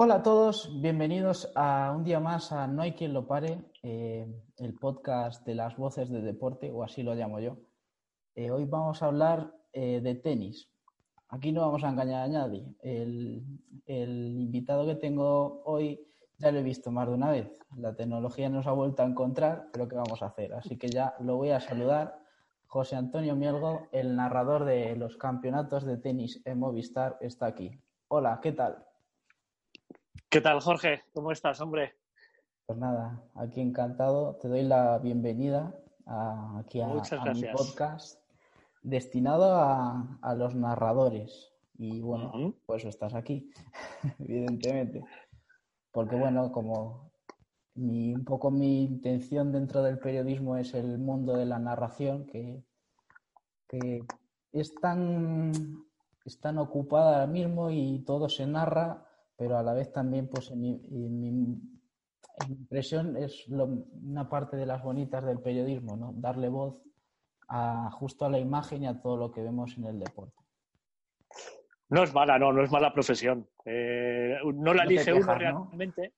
Hola a todos, bienvenidos a un día más a No hay quien lo pare, eh, el podcast de las voces de deporte, o así lo llamo yo. Eh, hoy vamos a hablar eh, de tenis. Aquí no vamos a engañar a nadie. El, el invitado que tengo hoy ya lo he visto más de una vez. La tecnología nos ha vuelto a encontrar, pero ¿qué vamos a hacer? Así que ya lo voy a saludar. José Antonio Mielgo, el narrador de los campeonatos de tenis en Movistar, está aquí. Hola, ¿qué tal? ¿Qué tal, Jorge? ¿Cómo estás, hombre? Pues nada, aquí encantado. Te doy la bienvenida a, aquí a, a mi podcast destinado a, a los narradores. Y bueno, Ujú. por eso estás aquí, evidentemente. Porque bueno, como mi, un poco mi intención dentro del periodismo es el mundo de la narración, que, que es tan, es tan ocupada ahora mismo y todo se narra, pero a la vez también, pues en mi, en mi- en mi impresión es lo- una parte de las bonitas del periodismo, ¿no? Darle voz a, justo a la imagen y a todo lo que vemos en el deporte. No es mala, no, no es mala profesión. Eh, no la No elige quejas, uno ¿no? realmente,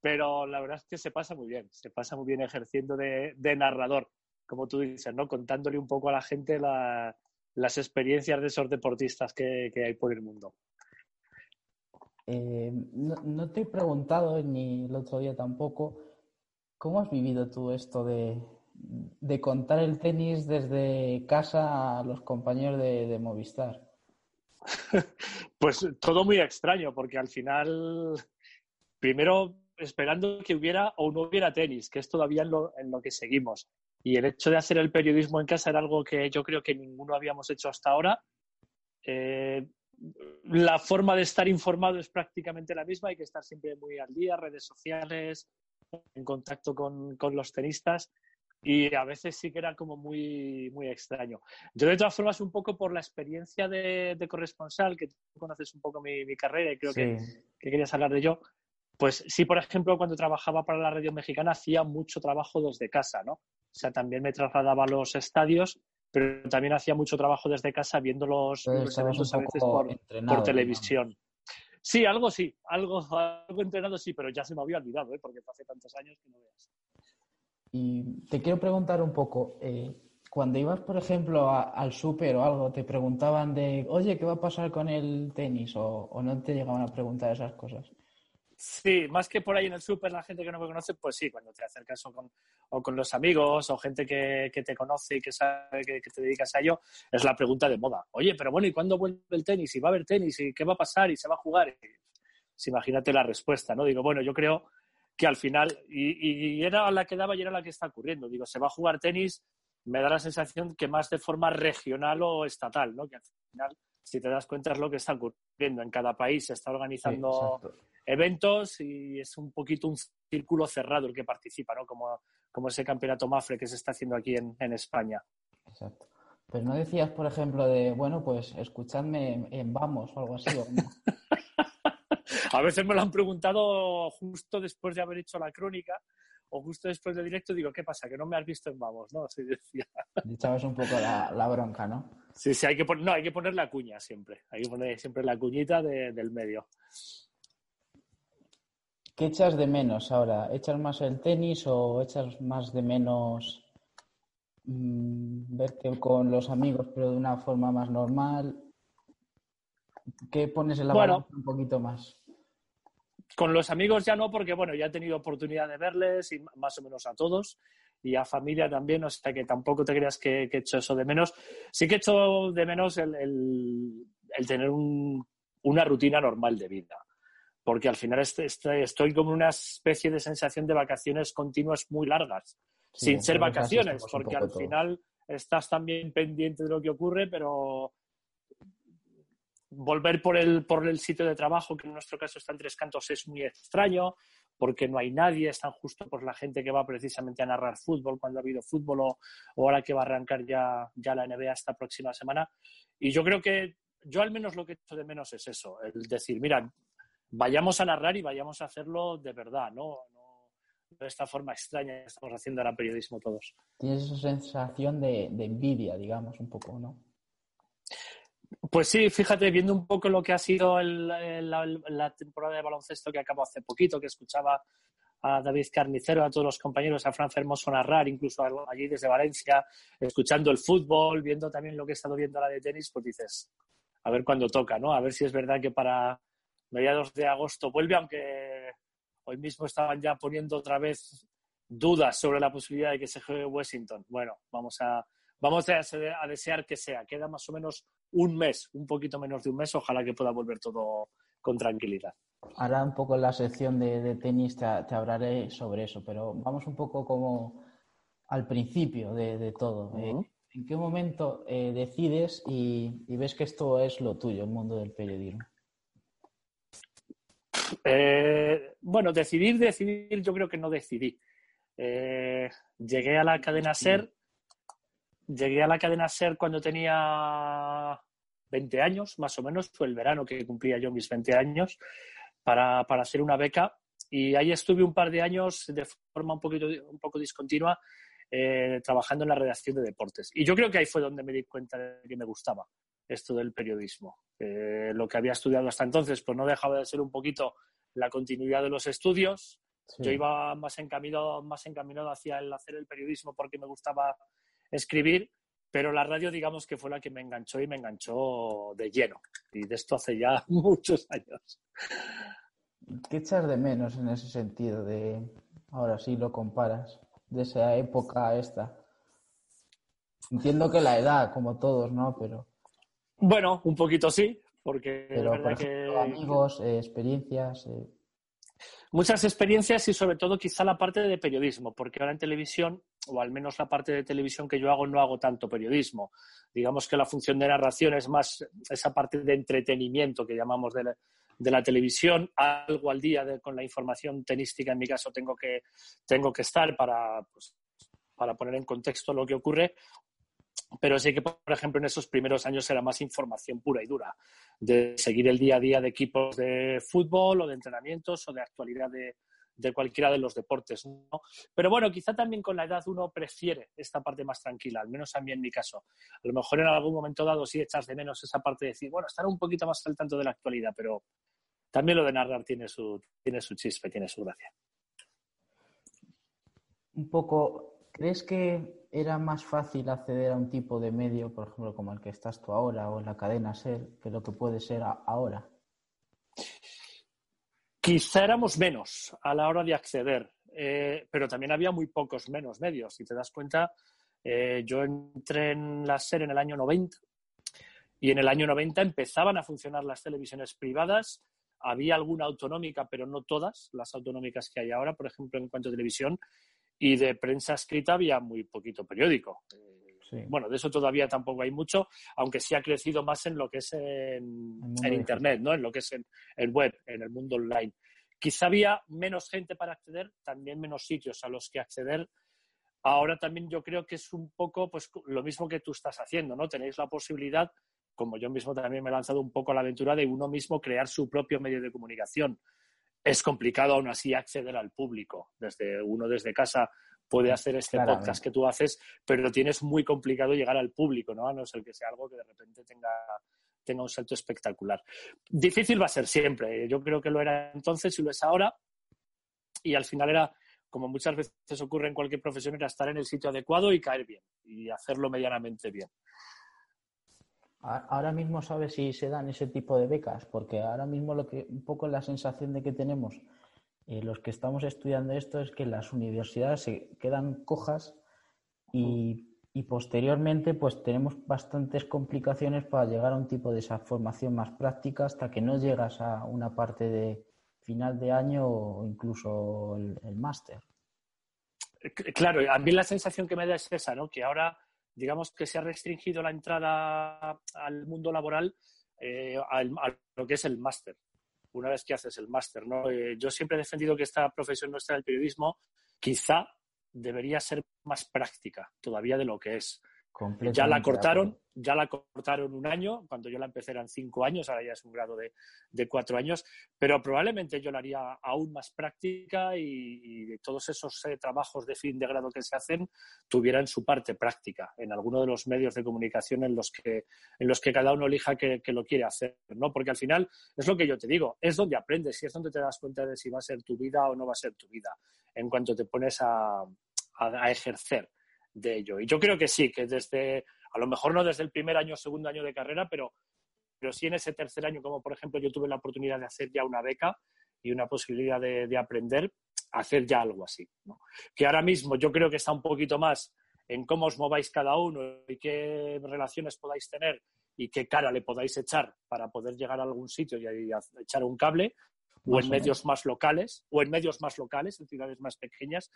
pero la verdad es que se pasa muy bien, se pasa muy bien ejerciendo de, de narrador, como tú dices, ¿no? Contándole un poco a la gente la- las experiencias de esos deportistas que, que hay por el mundo. Eh, no, te he preguntado, ni el otro día tampoco, ¿cómo has vivido tú esto de, de contar el tenis desde casa a los compañeros de, Movistar? Pues todo muy extraño, porque al final, primero esperando que hubiera o no hubiera tenis, que es todavía en lo, en lo que seguimos. Y el hecho de hacer el periodismo en casa era algo que yo creo que ninguno habíamos hecho hasta ahora. Eh, la forma de estar informado es prácticamente la misma, hay que estar siempre muy al día, redes sociales, en contacto con, con los tenistas. Y a veces sí que era como muy, muy extraño. Yo, de todas formas, un poco por la experiencia de, de corresponsal, que tú conoces un poco mi, mi carrera y creo que, que querías hablar de ello, pues sí, por ejemplo, cuando trabajaba para la radio mexicana hacía mucho trabajo desde casa, ¿no? O sea, también me trasladaba a los estadios, pero también hacía mucho trabajo desde casa viendo los, eventos un a veces por, televisión. Sí, algo sí, algo, algo entrenado sí, pero ya se me había olvidado, ¿eh? porque hace tantos años que no veas. Y te quiero preguntar un poco, eh, cuando ibas, por ejemplo, a- al súper o algo, te preguntaban de, oye, ¿qué va a pasar con el tenis? O, o no te llegaban a preguntar esas cosas. Sí, más que por ahí en el súper la gente que no me conoce, pues sí, cuando te acercas o con, o con los amigos o gente que, que te conoce y que sabe que, te dedicas a ello, es la pregunta de moda. Oye, pero bueno, ¿y cuándo vuelve el tenis? ¿Y va a haber tenis? ¿Y qué va a pasar? ¿Y se va a jugar? Y, pues, imagínate la respuesta, ¿no? Digo, bueno, yo creo que al final, y, y era la que daba y era la que está ocurriendo. Digo, se va a jugar tenis, me da la sensación que más de forma regional o estatal, ¿no? Que al final, si te das cuenta, es lo que está ocurriendo. En cada país se está organizando. Eventos y es un poquito un círculo cerrado el que participa, ¿no? Como, como ese campeonato Mafre que se está haciendo aquí en, en España. Exacto. Pero no decías, por ejemplo, de, bueno, pues escuchadme en, en Vamos o algo así. ¿o no? A veces me lo han preguntado justo después de haber hecho la crónica o justo después del directo digo, ¿qué pasa? Que no me has visto en Vamos, ¿no? Así decía. Echabas un poco la, bronca, ¿no? Sí, sí, hay que, poner, no, hay que poner la cuña siempre. Hay que poner siempre la cuñita del medio. ¿Qué echas de menos ahora? ¿Echas más el tenis o echas más de menos mm, verte con los amigos pero de una forma más normal? ¿Qué pones en la bueno, un poquito más? Con los amigos ya no, porque bueno, ya he tenido oportunidad de verles y más o menos a todos y a familia también, o sea que tampoco te creas que, he hecho eso de menos. Sí que he hecho de menos el, tener una rutina normal de vida, porque al final este, este, estoy como una especie de sensación de vacaciones continuas muy largas, sin ser vacaciones, porque al final estás también pendiente de lo que ocurre, pero volver por el, por el sitio de trabajo, que en nuestro caso está en Tres Cantos, es muy extraño, porque no hay nadie, están justo por la gente que va precisamente a narrar fútbol cuando ha habido fútbol o, ahora que va a arrancar ya, ya la NBA esta próxima semana. Y yo creo que yo al menos lo que he hecho de menos es eso, el decir, mira, vayamos a narrar y vayamos a hacerlo de verdad, ¿no? de esta forma extraña que estamos haciendo ahora periodismo todos. Tienes esa sensación de, de envidia, digamos, un poco, ¿no? Pues sí, fíjate, viendo un poco lo que ha sido la, temporada de baloncesto que acabó hace poquito, que escuchaba a David Carnicero, a todos los compañeros, a Fran Fermoso narrar, incluso allí desde Valencia, escuchando el fútbol, viendo también lo que he estado viendo la de tenis, pues dices, a ver cuándo toca, ¿no? A ver si es verdad que para mediados de agosto vuelve, aunque hoy mismo estaban ya poniendo otra vez dudas sobre la posibilidad de que se juegue Washington. Bueno, vamos a, vamos a, desear que sea. Queda más o menos un mes, un poquito menos de un mes. Ojalá que pueda volver todo con tranquilidad. Ahora un poco en la sección de, tenis te, hablaré sobre eso, pero vamos un poco como al principio de, todo. Eh, ¿En qué momento eh, decides y, ves que esto es lo tuyo, el mundo del periodismo? Eh, bueno, decidir, decidir, yo creo que no decidí. llegué a la cadena SER Llegué a la cadena SER cuando tenía 20 años, más o menos, fue el verano que cumplía yo mis 20 años, para, hacer una beca. Y ahí estuve un par de años de forma un, poquito, un poco discontinua eh, trabajando en la redacción de deportes. Y yo creo que ahí fue donde me di cuenta de que me gustaba esto del periodismo. lo que había estudiado hasta entonces, pues no dejaba de ser un poquito la continuidad de los estudios. Yo iba más encaminado, más encaminado hacia el hacer el periodismo porque me gustaba escribir, pero la radio digamos que fue la que me enganchó y me enganchó de lleno. Y de esto hace ya muchos años. ¿Qué echas de menos en ese sentido de, ahora sí lo comparas, de esa época a esta? Entiendo que la edad, como todos, ¿no? Pero... Bueno, un poquito sí, porque... Pero, amigos, eh, experiencias... Eh, Muchas experiencias y sobre todo quizá la parte de periodismo, porque ahora en televisión, o al menos la parte de televisión que yo hago, no hago tanto periodismo. Digamos que la función de narración es más esa parte de entretenimiento que llamamos de la, televisión, algo al día con la información tenística, en mi caso tengo que, tengo que estar para, pues, para poner en contexto lo que ocurre, pero sí que, por ejemplo, en esos primeros años era más información pura y dura, de seguir el día a día de equipos de fútbol o de entrenamientos o de actualidad de, cualquiera de los deportes. ¿no? Pero bueno, quizá también con la edad uno prefiere esta parte más tranquila, al menos a mí en mi caso. A lo mejor en algún momento dado sí echas de menos esa parte de decir, bueno, estar un poquito más al tanto de la actualidad, pero también lo de narrar tiene su, tiene su chispe, tiene su gracia. Un poco, ¿crees que era más fácil acceder a un tipo de medio, por ejemplo, como el que estás tú ahora o la cadena SER, que lo que puede ser ahora? Quizá éramos menos a la hora de acceder, eh, pero también había muy pocos menos medios. Si te das cuenta, eh, yo entré en la SER en el año 90 y en el año 90 empezaban a funcionar las televisiones privadas. Había alguna autonómica, pero no todas las autonómicas que hay ahora, por ejemplo, en cuanto a televisión y de prensa escrita había muy poquito periódico. Bueno, de eso todavía tampoco hay mucho, aunque sí ha crecido más en lo que es en, Internet, ¿no? en lo que es en, el web, en el mundo online. Quizá había menos gente para acceder, también menos sitios a los que acceder. Ahora también yo creo que es un poco pues, lo mismo que tú estás haciendo, ¿no? Tenéis la posibilidad, como yo mismo también me he lanzado un poco a la aventura, de uno mismo crear su propio medio de comunicación es complicado aún así acceder al público. Desde uno desde casa puede hacer este podcast que tú haces, pero tienes muy complicado llegar al público, ¿no? A no ser que sea algo que de repente tenga, tenga un salto espectacular. Difícil va a ser siempre. Yo creo que lo era entonces y lo es ahora. Y al final era, como muchas veces ocurre en cualquier profesión, era estar en el sitio adecuado y caer bien y hacerlo medianamente bien. Ahora mismo sabes si se dan ese tipo de becas, porque ahora mismo lo que un poco la sensación de que tenemos eh, los que estamos estudiando esto es que las universidades se quedan cojas y, posteriormente pues tenemos bastantes complicaciones para llegar a un tipo de esa formación más práctica hasta que no llegas a una parte de final de año o incluso el, el máster. Claro, a mí la sensación que me da es esa, ¿no? Que ahora digamos que se ha restringido la entrada al mundo laboral eh, a, lo que es el máster, una vez que haces el máster. ¿no? Eh, yo siempre he defendido que esta profesión nuestra del periodismo quizá debería ser más práctica todavía de lo que es. Ya la cortaron, ya la cortaron un año, cuando yo la empecé eran cinco años, ahora ya es un grado de, cuatro años, pero probablemente yo la haría aún más práctica y, todos esos eh, trabajos de fin de grado que se hacen tuvieran su parte práctica en alguno de los medios de comunicación en los que, en los que cada uno elija que, lo quiere hacer, ¿no? Porque al final es lo que yo te digo, es donde aprendes y es donde te das cuenta de si va a ser tu vida o no va a ser tu vida, en cuanto te pones a, a ejercer de ello. Y yo creo que sí, que desde, a lo mejor no desde el primer año o segundo año de carrera, pero, pero sí en ese tercer año, como por ejemplo yo tuve la oportunidad de hacer ya una beca y una posibilidad de, aprender, hacer ya algo así. Que ahora mismo yo creo que está un poquito más en cómo os mováis cada uno y qué relaciones podáis tener y qué cara le podáis echar para poder llegar a algún sitio y, y echar un cable, o en medios más locales, o en medios más locales, en ciudades más pequeñas,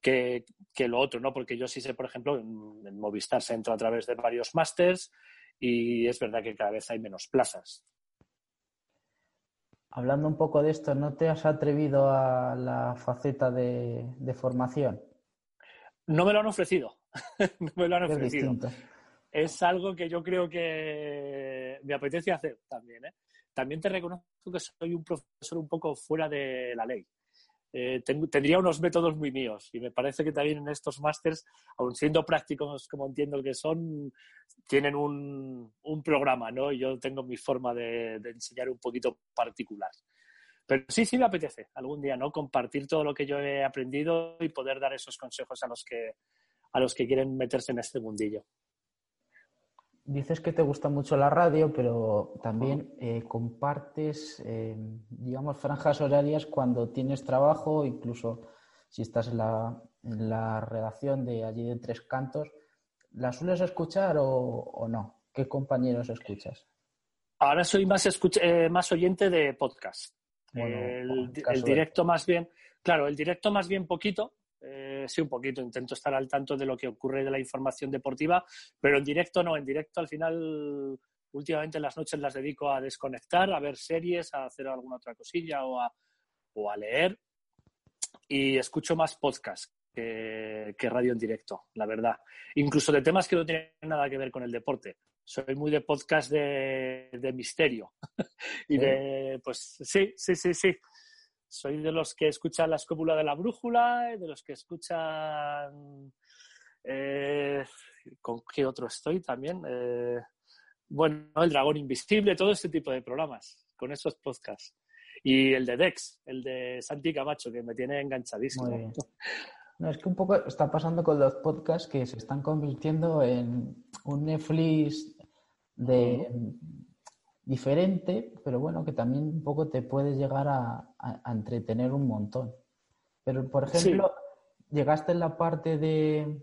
que, lo otro, ¿no? Porque yo sí sé, por ejemplo, en, Movistar se entra a través de varios másters y es verdad que cada vez hay menos plazas. Hablando un poco de esto, ¿no te has atrevido a la faceta de, formación? No me lo han ofrecido. no me lo han ofrecido. Es algo que yo creo que me apetece hacer también. ¿eh? También te reconozco que soy un profesor un poco fuera de la ley. Eh, tendría unos métodos muy míos y me parece que también en estos másters, aun siendo prácticos como entiendo que son, tienen un, programa, ¿no? Yo tengo mi forma de, enseñar un poquito particular. Pero sí, sí me apetece algún día, ¿no? Compartir todo lo que yo he aprendido y poder dar esos consejos a los que, a los que quieren meterse en este mundillo dices que te gusta mucho la radio, pero también eh, compartes, eh, digamos, franjas horarias cuando tienes trabajo, incluso si estás en la, redacción de allí de Tres Cantos. ¿La sueles escuchar o, no? ¿Qué compañeros escuchas? Ahora soy más, eh, más oyente de podcast. el, directo más bien, claro, el directo más bien poquito, eh, sí, un poquito, intento estar al tanto de lo que ocurre de la información deportiva, pero en directo no, en directo al final últimamente en las noches las dedico a desconectar, a ver series, a hacer alguna otra cosilla o a, o a leer y escucho más podcast que, radio en directo, la verdad. Incluso de temas que no tienen nada que ver con el deporte. Soy muy de podcast de, de misterio y de, pues sí, sí, sí, sí soy de los que escuchan la escópula de la brújula, de los que escuchan... Eh, ¿Con qué otro estoy también? Eh, bueno, El Dragón Invisible, todo este tipo de programas, con esos podcasts. Y el de Dex, el de Santi Camacho, que me tiene enganchadísimo. No, es que un poco está pasando con los podcasts que se están convirtiendo en un Netflix de, diferente, pero bueno, que también un poco te puedes llegar a, entretener un montón. Pero, por ejemplo, llegaste en la parte de,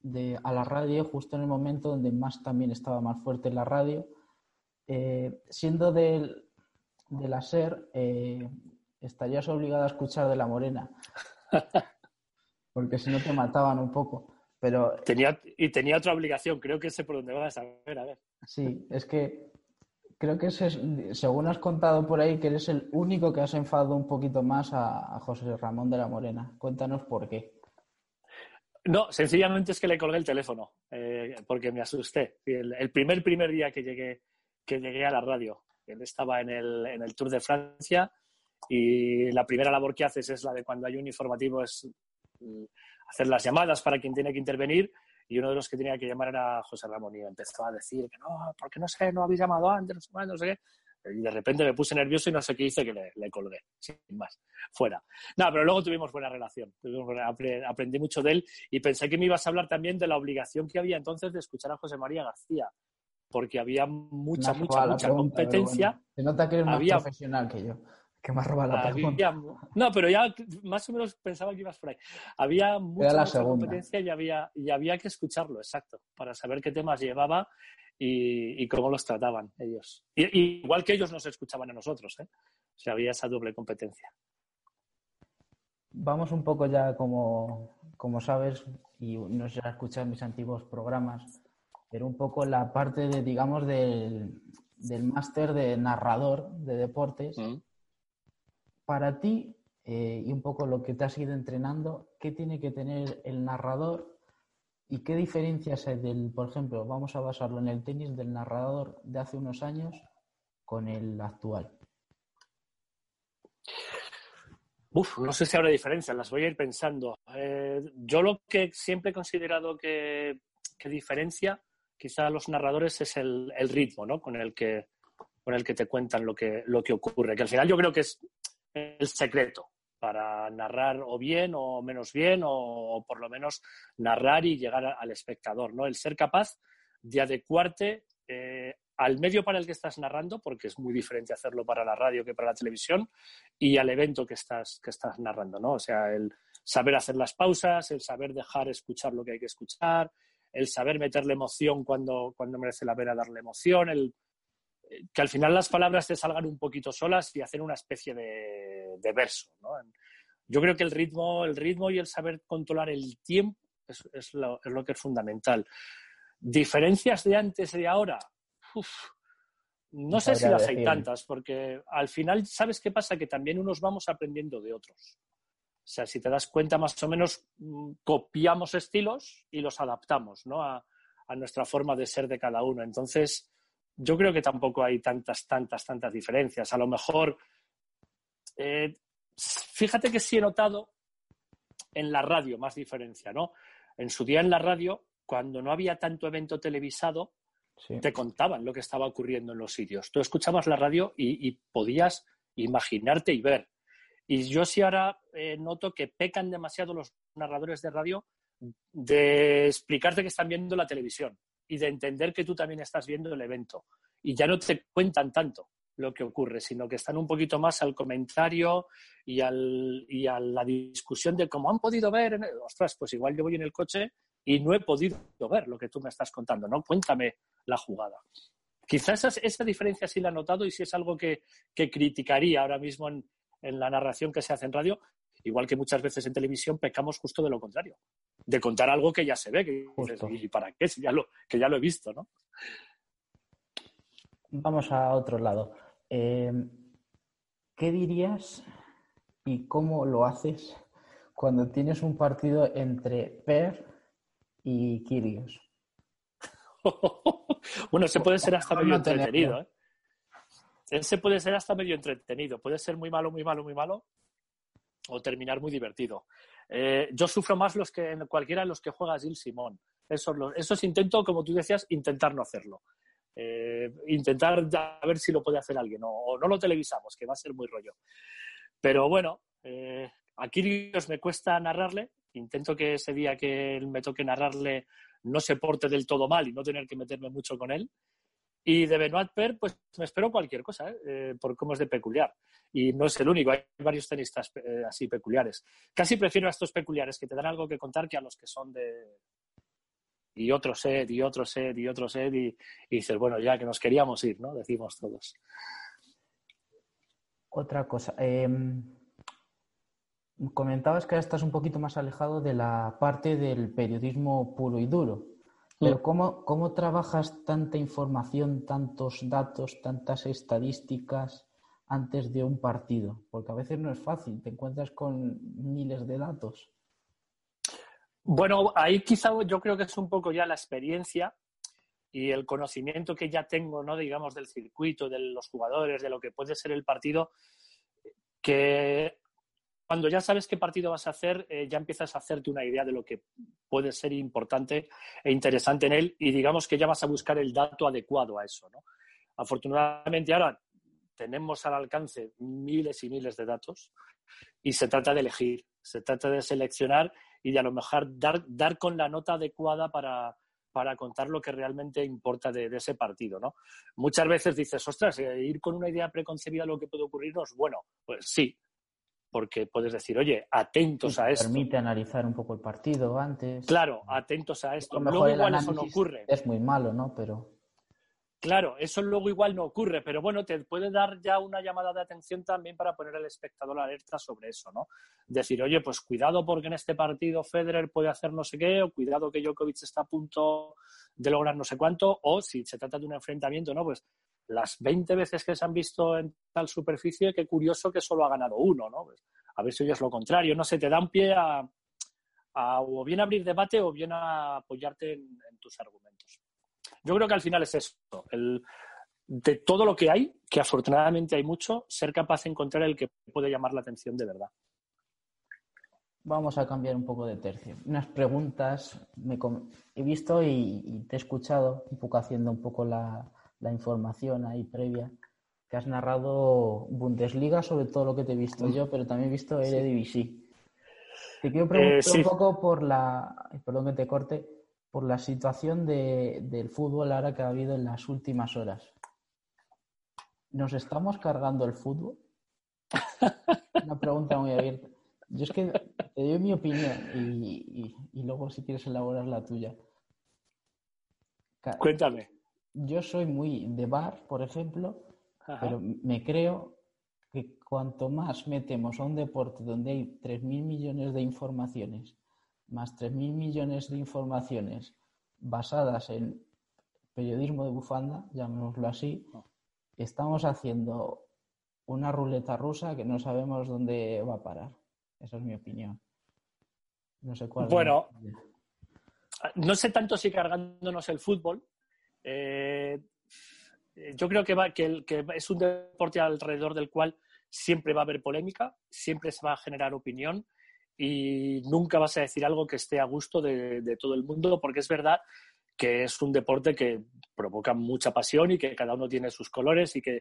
de, a la radio justo en el momento donde más también estaba más fuerte la radio. Eh, siendo de, de la SER, eh, estarías obligado a escuchar de la morena. Porque si no te mataban un poco. Pero... Tenía, y tenía otra obligación, creo que sé por dónde vas a ver, a ver. Sí, es que creo que es, según has contado por ahí, que eres el único que has enfadado un poquito más a, José Ramón de la Morena. Cuéntanos por qué. No, sencillamente es que le colgué el teléfono, eh, porque me asusté. El, primer, primer día que llegué, que llegué a la radio, él estaba en el, en el Tour de Francia y la primera labor que haces es la de cuando hay un informativo es mm, hacer las llamadas para quien tiene que intervenir y uno de los que tenía que llamar era José Ramón y empezó a decir que no, porque no sé, no habéis llamado antes, no sé qué. Y de repente me puse nervioso y no sé qué hice que le, colgué, sin más, fuera. No, pero luego tuvimos buena relación, aprendí mucho de él y pensé que me ibas a hablar también de la obligación que había entonces de escuchar a José María García, porque había mucha, mucha, mucha competencia. Se nota que eres más profesional que yo que me ha robado la había, No, pero ya más o menos pensaba que ibas por ahí. Había mucha, competencia y había, y había que escucharlo, exacto, para saber qué temas llevaba y, cómo los trataban ellos. Y, igual que ellos nos escuchaban a nosotros, ¿eh? O sea, había esa doble competencia. Vamos un poco ya, como, como sabes, y no sé si has escuchado mis antiguos programas, pero un poco la parte de, digamos, del, del máster de narrador de deportes. Mm para ti eh, y un poco lo que te has ido entrenando, ¿qué tiene que tener el narrador y qué diferencias hay del, por ejemplo, vamos a basarlo en el tenis del narrador de hace unos años con el actual? Uf, no sé si habrá diferencias, las voy a ir pensando. Eh, yo lo que siempre he considerado que, diferencia quizá a los narradores es el, ritmo ¿no? con, el que, con el que te cuentan lo que, lo que ocurre, que al final yo creo que es el secreto para narrar o bien o menos bien o, por lo menos narrar y llegar al espectador, ¿no? El ser capaz de adecuarte eh, al medio para el que estás narrando, porque es muy diferente hacerlo para la radio que para la televisión, y al evento que estás, que estás narrando, ¿no? O sea, el saber hacer las pausas, el saber dejar escuchar lo que hay que escuchar, el saber meterle emoción cuando, cuando merece la pena darle emoción, el que al final las palabras te salgan un poquito solas y hacer una especie de, verso. ¿no? Yo creo que el ritmo, el ritmo y el saber controlar el tiempo es, lo, que es fundamental. ¿Diferencias de antes y de ahora? no sé si las hay tantas, porque al final, ¿sabes qué pasa? Que también unos vamos aprendiendo de otros. O sea, si te das cuenta, más o menos mm, copiamos estilos y los adaptamos ¿no? a, a nuestra forma de ser de cada uno. Entonces, yo creo que tampoco hay tantas, tantas, tantas diferencias. A lo mejor, eh, fíjate que sí he notado en la radio más diferencia, ¿no? En su día en la radio, cuando no había tanto evento televisado, te contaban lo que estaba ocurriendo en los sitios. Tú escuchabas la radio y, podías imaginarte y ver. Y yo sí ahora eh, noto que pecan demasiado los narradores de radio de explicarte que están viendo la televisión y de entender que tú también estás viendo el evento. Y ya no te cuentan tanto lo que ocurre, sino que están un poquito más al comentario y, al, y a la discusión de cómo han podido ver. Ostras, pues igual yo voy en el coche y no he podido ver lo que tú me estás contando, ¿no? Cuéntame la jugada. Quizás esa, esa diferencia sí la he notado y sí es algo que, que criticaría ahora mismo en, en la narración que se hace en radio, igual que muchas veces en televisión pecamos justo de lo contrario de contar algo que ya se ve, que ¿y para qué? Si ya lo, que ya lo he visto, ¿no? Vamos a otro lado. Eh, ¿Qué dirías y cómo lo haces cuando tienes un partido entre Per y Kirios? bueno, ese puede ser hasta medio entretenido. ¿eh? Ese puede ser hasta medio entretenido. Puede ser muy malo, muy malo, muy malo o terminar muy divertido. Eh, yo sufro más los que cualquiera de los que juega Gil Simón. Eso, es intento, como tú decías, intentar no hacerlo. Eh, intentar a ver si lo puede hacer alguien o, no lo televisamos, que va a ser muy rollo. Pero bueno, eh, a Kirios me cuesta narrarle. Intento que ese día que me toque narrarle no se porte del todo mal y no tener que meterme mucho con él. Y de Benoit Per, pues me espero cualquier cosa, ¿eh? Eh, por cómo es de peculiar. Y no es el único, hay varios tenistas eh, así peculiares. Casi prefiero a estos peculiares que te dan algo que contar que a los que son de. Y otro set, y otro set, y otro set, y, dices, bueno, ya que nos queríamos ir, ¿no? Decimos todos. Otra cosa. Em, comentabas que ahora estás un poquito más alejado de la parte del periodismo puro y duro. Pero ¿cómo, ¿cómo trabajas tanta información, tantos datos, tantas estadísticas antes de un partido? Porque a veces no es fácil, te encuentras con miles de datos. Bueno, ahí quizá yo creo que es un poco ya la experiencia y el conocimiento que ya tengo, ¿no? digamos, del circuito, de los jugadores, de lo que puede ser el partido, que cuando ya sabes qué partido vas a hacer, eh, ya empiezas a hacerte una idea de lo que puede ser importante e interesante en él y digamos que ya vas a buscar el dato adecuado a eso. ¿no? Afortunadamente ahora tenemos al alcance miles y miles de datos y se trata de elegir, se trata de seleccionar y de a lo mejor dar, dar con la nota adecuada para, para contar lo que realmente importa de, ese partido, ¿no? Muchas veces dices, ostras, eh, ir con una idea preconcebida de lo que puede ocurrirnos, bueno, pues sí, porque puedes decir, oye, atentos a esto. Permite analizar un poco el partido antes. Claro, atentos a esto. Luego igual eso no ocurre. Es muy malo, ¿no? Pero. Claro, eso luego igual no ocurre, pero bueno, te puede dar ya una llamada de atención también para poner al espectador alerta sobre eso, ¿no? Decir, oye, pues cuidado porque en este partido Federer puede hacer no sé qué, o cuidado que Djokovic está a punto de lograr no sé cuánto, o si se trata de un enfrentamiento, ¿no? Pues las 20 veces que se han visto en tal superficie, qué curioso que solo ha ganado uno, ¿no? Pues, a ver si es lo contrario, no sé, te da un pie a, o bien abrir debate o bien a apoyarte en, tus argumentos. Yo creo que al final es esto, el, de todo lo que hay, que afortunadamente hay mucho, ser capaz de encontrar el que puede llamar la atención de verdad. Vamos a cambiar un poco de tercio. Unas preguntas me he visto y, te he escuchado, un poco haciendo un poco la, la información ahí previa, que has narrado Bundesliga sobre todo lo que te he visto yo, pero también he visto Eredivisie. Te quiero preguntar eh, un poco por la, perdón que te corte, por la situación de, del fútbol ahora que ha habido en las últimas horas. ¿Nos estamos cargando el fútbol? Una pregunta muy abierta. Yo es que te doy mi opinión y, y luego si quieres elaborar la tuya. Cuéntame yo soy muy de bar, por ejemplo, pero me creo que cuanto más metemos a un deporte donde hay 3.000 millones de informaciones, más 3.000 millones de informaciones basadas en periodismo de bufanda, llamémoslo así, oh. estamos haciendo una ruleta rusa que no sabemos dónde va a parar. Esa es mi opinión. No sé cuál. Bueno, no sé tanto si cargándonos el fútbol, eh, yo creo que, es un deporte alrededor del cual siempre va a haber polémica, siempre se va a generar opinión y nunca vas a decir algo que esté a gusto de, todo el mundo, porque es verdad que es un deporte que provoca mucha pasión y que cada uno tiene sus colores y que,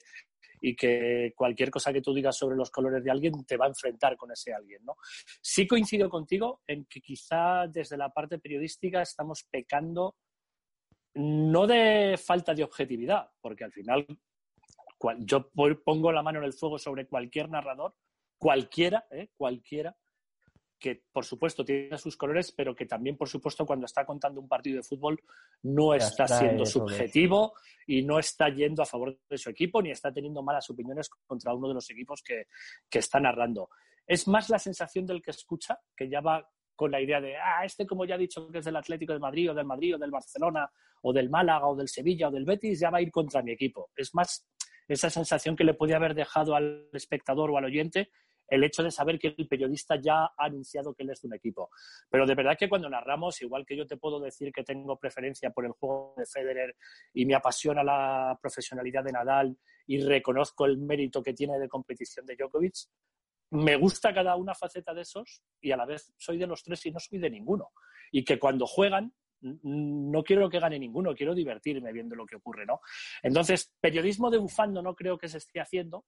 y que cualquier cosa que tú digas sobre los colores de alguien te va a enfrentar con ese alguien. ¿no? Sí coincido contigo en que quizá desde la parte periodística estamos pecando no de falta de objetividad, porque al final yo pongo la mano en el fuego sobre cualquier narrador, cualquiera, ¿eh? cualquiera, que por supuesto tiene sus colores, pero que también, por supuesto, cuando está contando un partido de fútbol no está, siendo subjetivo y no está yendo a favor de su equipo ni está teniendo malas opiniones contra uno de los equipos que, que está narrando. Es más la sensación del que escucha, que ya va con la idea de, ah, este como ya he dicho que es del Atlético de Madrid o del Madrid o del Barcelona o del Málaga o del Sevilla o del Betis, ya va a ir contra mi equipo. Es más esa sensación que le puede haber dejado al espectador o al oyente el hecho de saber que el periodista ya ha anunciado que él es de un equipo. Pero de verdad que cuando narramos, igual que yo te puedo decir que tengo preferencia por el juego de Federer y me apasiona la profesionalidad de Nadal y reconozco el mérito que tiene de competición de Djokovic, me gusta cada una faceta de esos y a la vez soy de los tres y no soy de ninguno. Y que cuando juegan, no quiero que gane ninguno, quiero divertirme viendo lo que ocurre, ¿no? Entonces, periodismo de bufando no creo que se esté haciendo,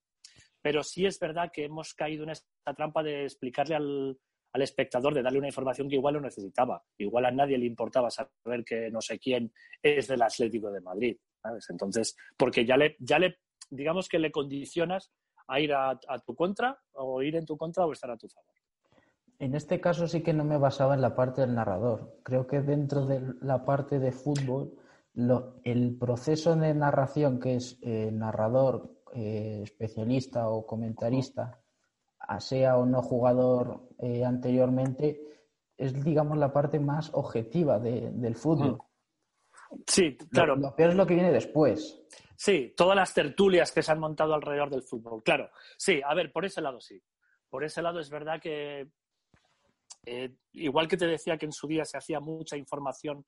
pero sí es verdad que hemos caído en esta trampa de explicarle al, espectador, de darle una información que igual lo necesitaba. Igual a nadie le importaba saber que no sé quién es del Atlético de Madrid, ¿sabes? Entonces, porque ya le, ya le, digamos que le condicionas a ir a, tu contra o ir en tu contra o estar a tu favor. En este caso sí que no me basaba en la parte del narrador. Creo que dentro de la parte de fútbol, el proceso de narración que es eh, narrador, eh, especialista o comentarista, sea o no jugador eh, anteriormente, es digamos la parte más objetiva del fútbol. Sí, claro. lo peor es lo que viene después. Sí, todas las tertulias que se han montado alrededor del fútbol, claro. Sí, a ver, por ese lado sí. Por ese lado es verdad que, eh, igual que te decía que en su día se hacía mucha información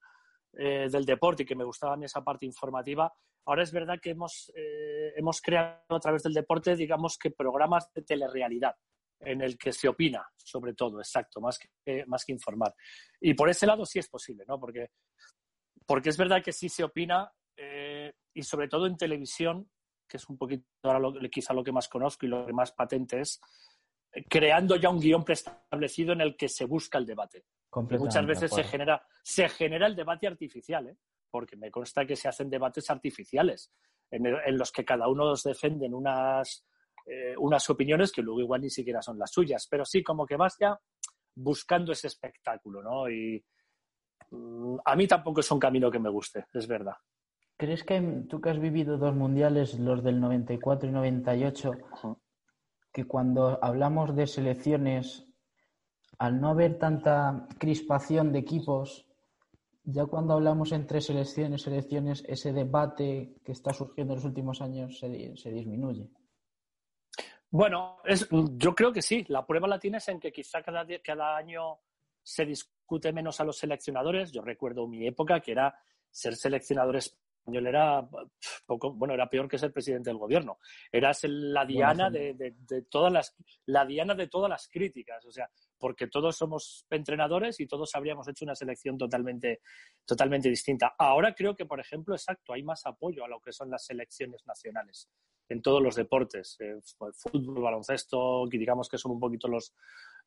eh, del deporte y que me gustaba a mí esa parte informativa, ahora es verdad que hemos, eh, hemos creado a través del deporte, digamos que programas de telerrealidad en el que se opina, sobre todo, exacto, más que, más que informar. Y por ese lado sí es posible, ¿no? Porque, porque es verdad que sí se opina eh, y sobre todo en televisión, que es un poquito ahora lo, quizá lo que más conozco y lo que más patente es, eh, creando ya un guion preestablecido en el que se busca el debate. muchas veces se genera, se genera el debate artificial, ¿eh? porque me consta que se hacen debates artificiales en, en los que cada uno defienden unas eh, unas opiniones que luego igual ni siquiera son las suyas, pero sí como que vas ya buscando ese espectáculo, ¿no? Y a mí tampoco es un camino que me guste, es verdad. ¿Crees que tú que has vivido dos mundiales, los del 94 y 98, que cuando hablamos de selecciones, al no haber tanta crispación de equipos, ya cuando hablamos entre selecciones, selecciones, ese debate que está surgiendo en los últimos años se disminuye? Bueno, es, yo creo que sí. La prueba la tienes en que quizá cada, cada año se discute menos a los seleccionadores. Yo recuerdo mi época que era ser seleccionador español era poco, bueno, era peor que ser presidente del gobierno. Eras la diana de, de, todas las la diana de todas las críticas. O sea, porque todos somos entrenadores y todos habríamos hecho una selección totalmente, totalmente distinta. Ahora creo que, por ejemplo, exacto, hay más apoyo a lo que son las selecciones nacionales en todos los deportes, eh, fútbol, baloncesto, que digamos que son un poquito los,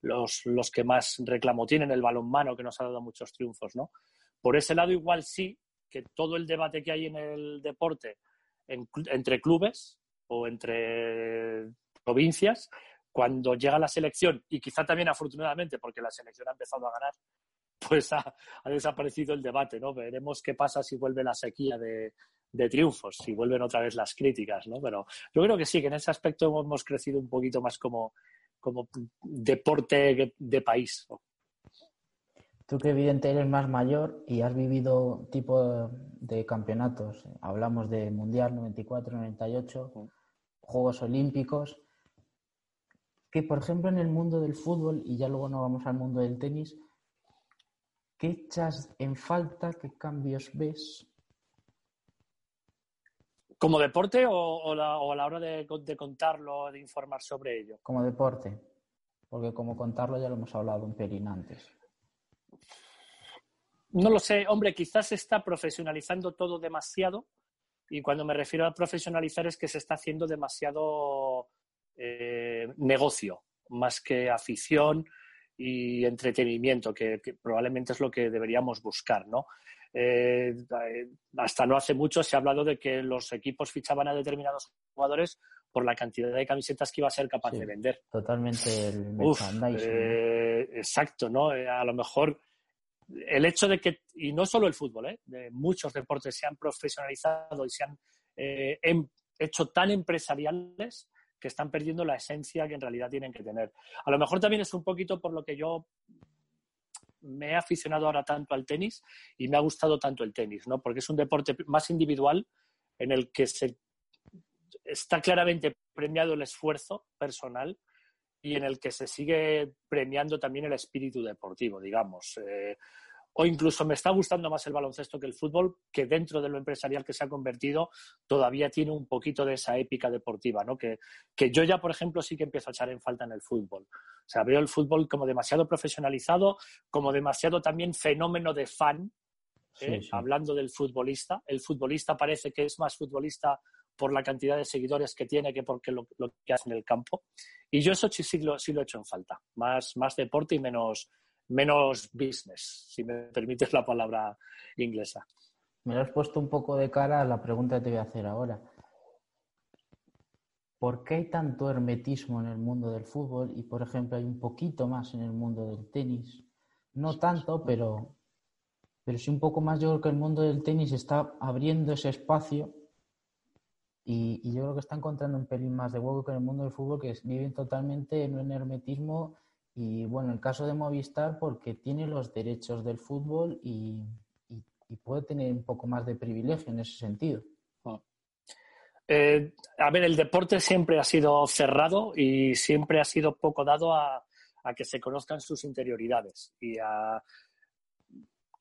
los, los, que más reclamo tienen, el balonmano que nos ha dado muchos triunfos, ¿no? Por ese lado igual sí que todo el debate que hay en el deporte entre clubes o entre provincias cuando llega la selección, y quizá también afortunadamente, porque la selección ha empezado a ganar, pues ha, desaparecido el debate, ¿no? Veremos qué pasa si vuelve la sequía de, triunfos, si vuelven otra vez las críticas, ¿no? Pero yo creo que sí, que en ese aspecto hemos crecido un poquito más como, como deporte de país. Tú que evidentemente eres más mayor y has vivido tipo de campeonatos, hablamos de Mundial 94, 98, Juegos Olímpicos, que, por ejemplo, en el mundo del fútbol, y ya luego no vamos al mundo del tenis, ¿qué echas en falta? ¿Qué cambios ves? ¿Como deporte o, a la hora de, contarlo, de informar sobre ello? Como deporte, porque como contarlo ya lo hemos hablado un pelín antes. No lo sé, hombre, quizás se está profesionalizando todo demasiado y cuando me refiero a profesionalizar es que se está haciendo demasiado eh, negocio más que afición y entretenimiento, que, probablemente es lo que deberíamos buscar, ¿no? Eh, hasta no hace mucho se ha hablado de que los equipos fichaban a determinados jugadores por la cantidad de camisetas que iba a ser capaz de vender. Totalmente el eh, exacto, ¿no? a lo mejor el hecho de que, y no solo el fútbol, de muchos deportes se han profesionalizado y se han em, hecho tan empresariales que están perdiendo la esencia que en realidad tienen que tener. A lo mejor también es un poquito por lo que yo me he aficionado ahora tanto al tenis y me ha gustado tanto el tenis, ¿no? Porque es un deporte más individual en el que se está claramente premiado el esfuerzo personal y en el que se sigue premiando también el espíritu deportivo, digamos. Eh, o incluso me está gustando más el baloncesto que el fútbol, que dentro de lo empresarial que se ha convertido todavía tiene un poquito de esa épica deportiva, ¿no? Que, que yo ya, por ejemplo, sí que empiezo a echar en falta en el fútbol. O sea, veo el fútbol como demasiado profesionalizado, como demasiado también fenómeno de fan, ¿eh? hablando del futbolista. El futbolista parece que es más futbolista por la cantidad de seguidores que tiene que porque lo, lo que hace en el campo. Y yo eso sí, sí, lo, sí lo he hecho en falta. Más, más deporte y menos, menos business, si me permites la palabra inglesa. Me lo has puesto un poco de cara a la pregunta que te voy a hacer ahora. ¿Por qué hay tanto hermetismo en el mundo del fútbol y, por ejemplo, hay un poquito más en el mundo del tenis? No tanto, pero, pero sí un poco más. Yo creo que el mundo del tenis está abriendo ese espacio y, yo creo que está encontrando un pelín más de huevo que en el mundo del fútbol, que viven totalmente en un hermetismo y bueno, el caso de Movistar porque tiene los derechos del fútbol y, puede tener un poco más de privilegio en ese sentido. Ah. Eh, a ver, el deporte siempre ha sido cerrado y siempre ha sido poco dado a, que se conozcan sus interioridades y a,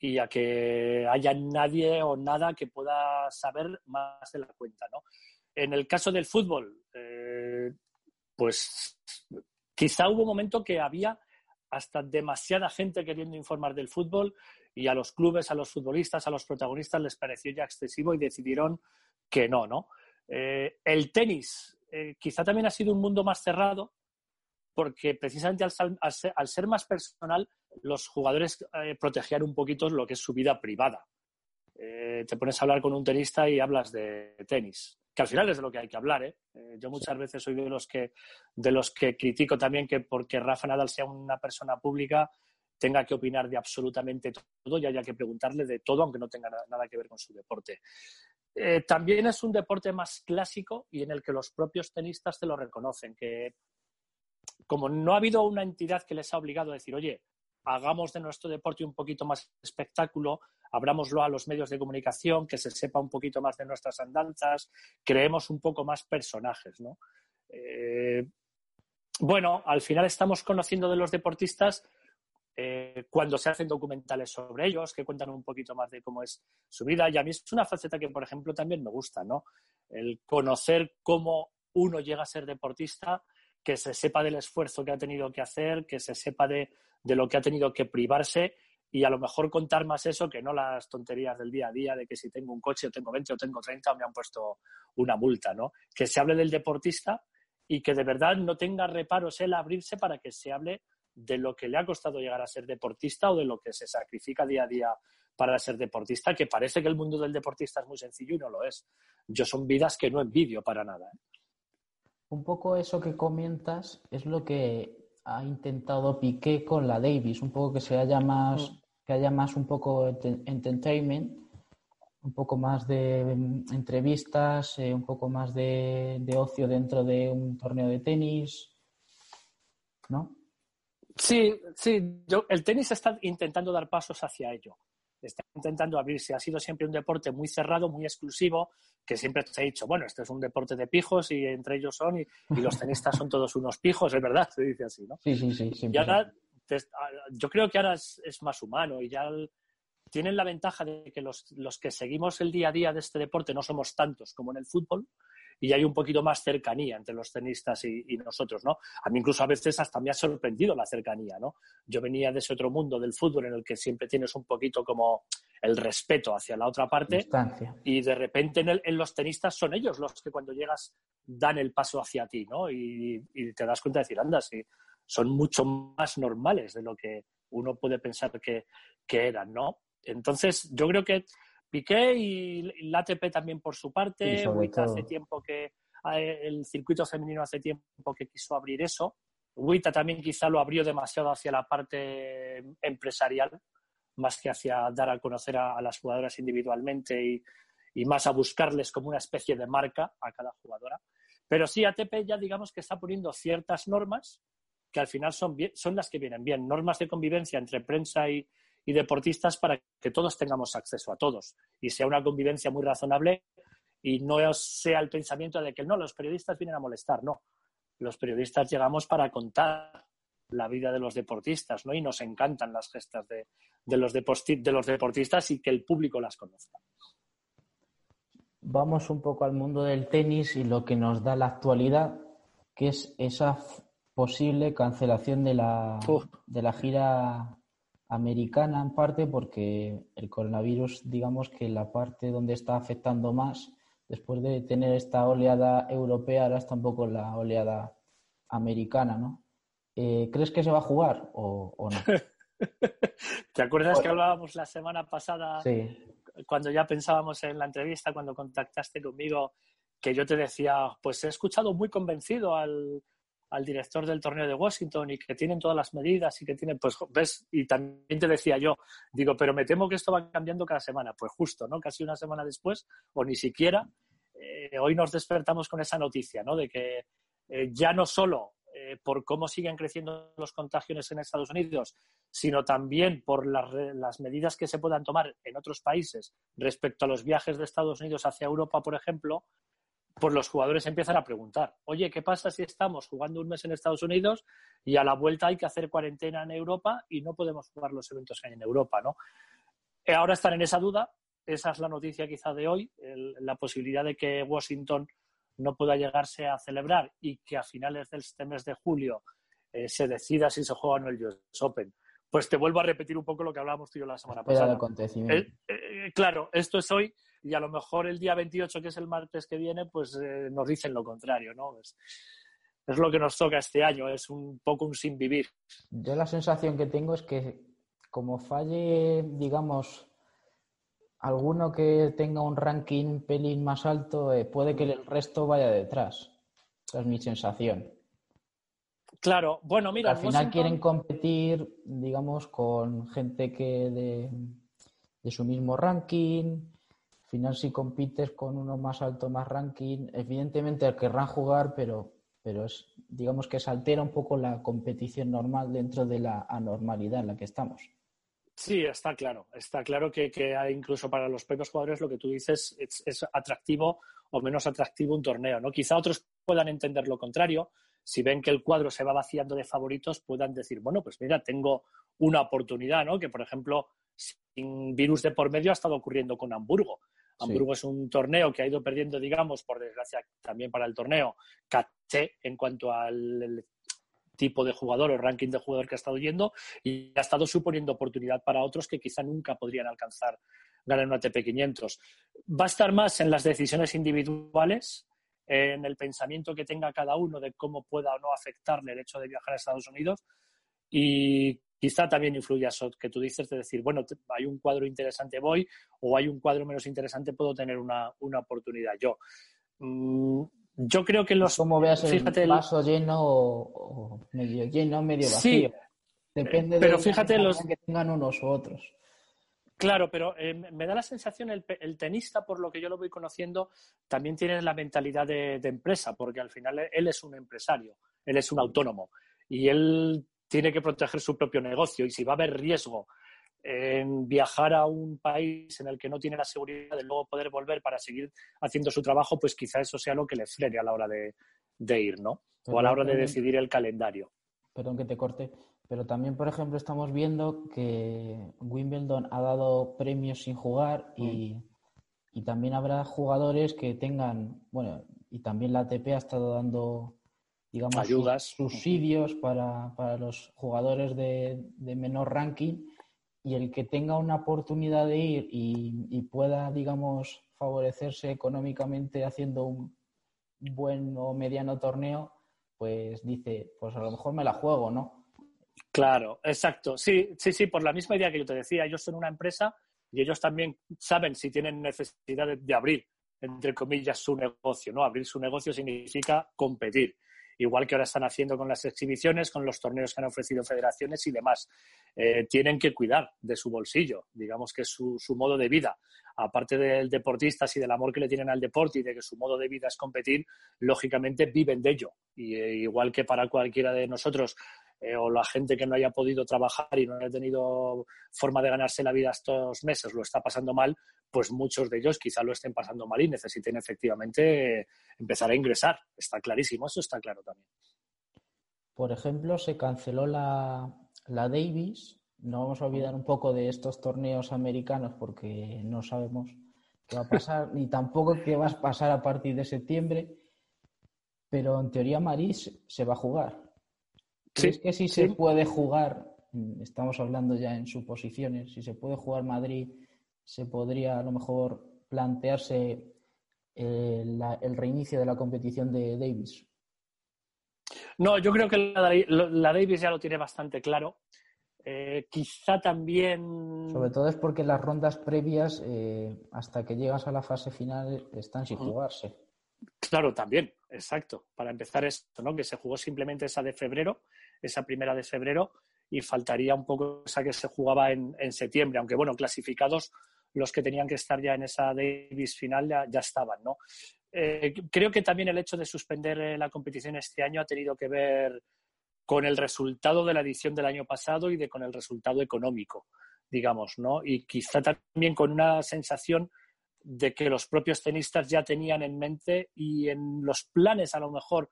y a que haya nadie o nada que pueda saber más de la cuenta, ¿no? En el caso del fútbol, eh, pues quizá hubo un momento que había hasta demasiada gente queriendo informar del fútbol y a los clubes, a los futbolistas, a los protagonistas les pareció ya excesivo y decidieron que no, ¿no? Eh, el tenis eh, quizá también ha sido un mundo más cerrado porque precisamente al, ser, más personal los jugadores eh, protegían un poquito lo que es su vida privada. te pones a hablar con un tenista y hablas de tenis que al final es de lo que hay que hablar. ¿eh? ¿eh? yo muchas veces soy de los que de los que critico también que porque Rafa Nadal sea una persona pública tenga que opinar de absolutamente todo y haya que preguntarle de todo, aunque no tenga nada que ver con su deporte. Eh, también es un deporte más clásico y en el que los propios tenistas te lo reconocen, que como no ha habido una entidad que les ha obligado a decir, oye, hagamos de nuestro deporte un poquito más espectáculo, abrámoslo a los medios de comunicación, que se sepa un poquito más de nuestras andanzas, creemos un poco más personajes, ¿no? Eh, bueno, al final estamos conociendo de los deportistas eh, cuando se hacen documentales sobre ellos, que cuentan un poquito más de cómo es su vida. Y a mí es una faceta que, por ejemplo, también me gusta, ¿no? El conocer cómo uno llega a ser deportista, que se sepa del esfuerzo que ha tenido que hacer, que se sepa de, de lo que ha tenido que privarse y a lo mejor contar más eso que no las tonterías del día a día de que si tengo un coche o tengo 20 o tengo 30 me han puesto una multa, ¿no? Que se hable del deportista y que de verdad no tenga reparos el abrirse para que se hable de lo que le ha costado llegar a ser deportista o de lo que se sacrifica día a día para ser deportista, que parece que el mundo del deportista es muy sencillo y no lo es. Yo son vidas que no envidio para nada. ¿eh? Un poco eso que comentas es lo que ha intentado Piqué con la Davis, un poco que se haya más mm que haya más un poco entertainment, un poco más de mm, entrevistas, eh, un poco más de, ocio dentro de un torneo de tenis, ¿no? Sí, sí, yo, el tenis está intentando dar pasos hacia ello. Está intentando abrirse. Ha sido siempre un deporte muy cerrado, muy exclusivo, que siempre se ha dicho, bueno, este es un deporte de pijos y entre ellos son, y, los tenistas son todos unos pijos, es verdad, se dice así, ¿no? Sí, sí, sí. Y ahora yo creo que ahora es, más humano y ya tienen la ventaja de que los, que seguimos el día a día de este deporte no somos tantos como en el fútbol y hay un poquito más cercanía entre los tenistas y, nosotros, ¿no? A mí incluso a veces hasta me ha sorprendido la cercanía, ¿no? Yo venía de ese otro mundo del fútbol en el que siempre tienes un poquito como el respeto hacia la otra parte y de repente en, los tenistas son ellos los que cuando llegas dan el paso hacia ti, ¿no? Y, y te das cuenta de decir, anda, si son mucho más normales de lo que uno puede pensar que, eran, ¿no? Entonces, yo creo que Piqué y la ATP también por su parte, hace tiempo que eh, el circuito femenino hace tiempo que quiso abrir eso. Wita también quizá lo abrió demasiado hacia la parte empresarial, más que hacia dar a conocer a, las jugadoras individualmente y, y, más a buscarles como una especie de marca a cada jugadora. Pero sí, ATP ya digamos que está poniendo ciertas normas que al final son, son las que vienen bien. Normas de convivencia entre prensa y, deportistas para que todos tengamos acceso a todos y sea una convivencia muy razonable y no sea el pensamiento de que no, los periodistas vienen a molestar, no. Los periodistas llegamos para contar la vida de los deportistas, ¿no? Y nos encantan las gestas de, los, de los deportistas y que el público las conozca. Vamos un poco al mundo del tenis y lo que nos da la actualidad, que es esa posible cancelación de la, de la gira americana en parte porque el coronavirus, digamos que la parte donde está afectando más, después de tener esta oleada europea, ahora está un poco la oleada americana, ¿no? Eh, ¿Crees que se va a jugar o, no? ¿Te acuerdas que hablábamos la semana pasada, cuando ya pensábamos en la entrevista, cuando contactaste conmigo, que yo te decía, pues he escuchado muy convencido al, al director del torneo de Washington y que tienen todas las medidas y que tienen, pues ves, y también te decía yo, digo, pero me temo que esto va cambiando cada semana. Pues justo, ¿no? Casi una semana después, o ni siquiera, eh, hoy nos despertamos con esa noticia, ¿no? De que eh, ya no solo eh, por cómo siguen creciendo los contagios en Estados Unidos, sino también por las, las medidas que se puedan tomar en otros países respecto a los viajes de Estados Unidos hacia Europa, por ejemplo, pues los jugadores empiezan a preguntar, oye, ¿qué pasa si estamos jugando un mes en Estados Unidos y a la vuelta hay que hacer cuarentena en Europa y no podemos jugar los eventos que hay en Europa, ¿no? Eh, ahora están en esa duda, esa es la noticia quizá de hoy, la posibilidad de que Washington no pueda llegarse a celebrar y que a finales de este mes de julio eh, se decida si se juega o no el US Open, pues te vuelvo a repetir un poco lo que hablábamos tú y yo la semana pasada. acontecimiento. Eh, claro, esto es hoy y a lo mejor el día 28, que es el martes que viene, pues nos dicen lo contrario, ¿no? Es, es lo que nos toca este año, es un poco un sin vivir. Yo la sensación que tengo es que como falle, digamos, alguno que tenga un ranking pelín más alto, eh, puede que el resto vaya detrás. Esa es mi sensación. Claro, bueno, mira. Al final quieren competir, digamos, con gente que de, de, su mismo ranking. Al final, si compites con uno más alto, más ranking, evidentemente querrán jugar, pero pero es, digamos que se altera un poco la competición normal dentro de la anormalidad en la que estamos. Sí, está claro. Está claro que, incluso para los propios jugadores lo que tú dices es, atractivo o menos atractivo un torneo. ¿no? Quizá otros puedan entender lo contrario. Si ven que el cuadro se va vaciando de favoritos, puedan decir, bueno, pues mira, tengo una oportunidad, ¿no? Que, por ejemplo, sin virus de por medio ha estado ocurriendo con Hamburgo. Hamburgo es un torneo que ha ido perdiendo, digamos, por desgracia también para el torneo, caché en cuanto al tipo de jugador o ranking de jugador que ha estado yendo y ha estado suponiendo oportunidad para otros que quizá nunca podrían alcanzar ganar un ATP 500. Va a estar más en las decisiones individuales, en el pensamiento que tenga cada uno de cómo pueda o no afectarle el hecho de viajar a Estados Unidos y quizá también influya eso que tú dices de decir, bueno, hay un cuadro interesante, voy, o hay un cuadro menos interesante, puedo tener una, oportunidad yo. Mm, yo creo que los... Como veas el vaso lleno o, medio lleno, medio vacío. Sí, Depende pero de fíjate los que tengan unos u otros. Claro, pero eh, me da la sensación, el, el, tenista, por lo que yo lo voy conociendo, también tiene la mentalidad de, de, empresa, porque al final él es un empresario, él es un autónomo y él tiene que proteger su propio negocio y si va a haber riesgo en viajar a un país en el que no tiene la seguridad de luego poder volver para seguir haciendo su trabajo, pues quizá eso sea lo que le frene a la hora de, ir, ¿no? o a la hora de decidir el calendario. Perdón que te corte, pero también, por ejemplo, estamos viendo que Wimbledon ha dado premios sin jugar y, mm. y también habrá jugadores que tengan, bueno, y también la ATP ha estado dando digamos, Ayudas. subsidios para, para los jugadores de, de, menor ranking y el que tenga una oportunidad de ir y, y, pueda, digamos, favorecerse económicamente haciendo un buen o mediano torneo, pues dice, pues a lo mejor me la juego, ¿no? Claro, exacto. Sí, sí, sí, por la misma idea que yo te decía, ellos son una empresa y ellos también saben si tienen necesidad de, de abrir, entre comillas, su negocio, ¿no? Abrir su negocio significa competir igual que ahora están haciendo con las exhibiciones, con los torneos que han ofrecido federaciones y demás. Eh, tienen que cuidar de su bolsillo, digamos que su, su modo de vida. Aparte del deportista y del amor que le tienen al deporte y de que su modo de vida es competir, lógicamente viven de ello. Y, eh, igual que para cualquiera de nosotros eh, o la gente que no haya podido trabajar y no haya tenido forma de ganarse la vida estos meses lo está pasando mal, pues muchos de ellos quizá lo estén pasando mal y necesiten efectivamente empezar a ingresar. Está clarísimo, eso está claro también. Por ejemplo, se canceló la, la Davis. No vamos a olvidar un poco de estos torneos americanos porque no sabemos qué va a pasar, ni tampoco qué va a pasar a partir de septiembre. Pero en teoría Marís se va a jugar. ¿Crees que si se puede jugar, estamos hablando ya en suposiciones, si se puede jugar Madrid, se podría a lo mejor plantearse eh, el reinicio de la competición de Davis? No, yo creo que la, Davis ya lo tiene bastante claro. Eh, quizá también. Sobre todo es porque las rondas previas, eh, hasta que llegas a la fase final, están sin jugarse. Claro, también, exacto. Para empezar esto, ¿no? Que se jugó simplemente esa de febrero, esa primera de febrero, y faltaría un poco esa que se jugaba en, septiembre, aunque bueno, clasificados los que tenían que estar ya en esa Davis final ya, estaban, ¿no? Eh, creo que también el hecho de suspender eh, la competición este año ha tenido que ver con el resultado de la edición del año pasado y de con el resultado económico, digamos, ¿no? Y quizá también con una sensación de que los propios tenistas ya tenían en mente y en los planes a lo mejor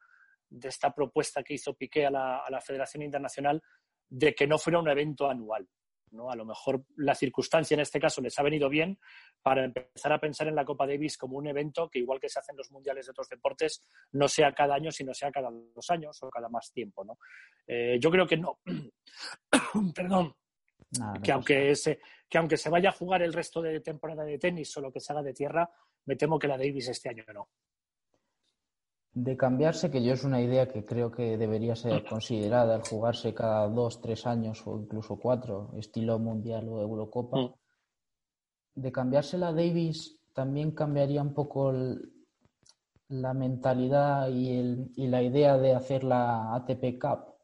de esta propuesta que hizo Piqué a la, Federación Internacional de que no fuera un evento anual. ¿No? A lo mejor la circunstancia en este caso les ha venido bien para empezar a pensar en la Copa Davis como un evento que, igual que se hacen los mundiales de otros deportes, no sea cada año, sino sea cada dos años o cada más tiempo. ¿no? Eh, yo creo que no. Perdón. que, aunque se, que aunque se vaya a jugar el resto de temporada de tenis o lo que se haga de tierra, me temo que la Davis este año no. De cambiarse, que yo es una idea que creo que debería ser considerada, el jugarse cada dos, tres años o incluso cuatro, estilo Mundial o Eurocopa. Mm. De cambiarse la Davis también cambiaría un poco la mentalidad y, y, la idea de hacer la ATP Cup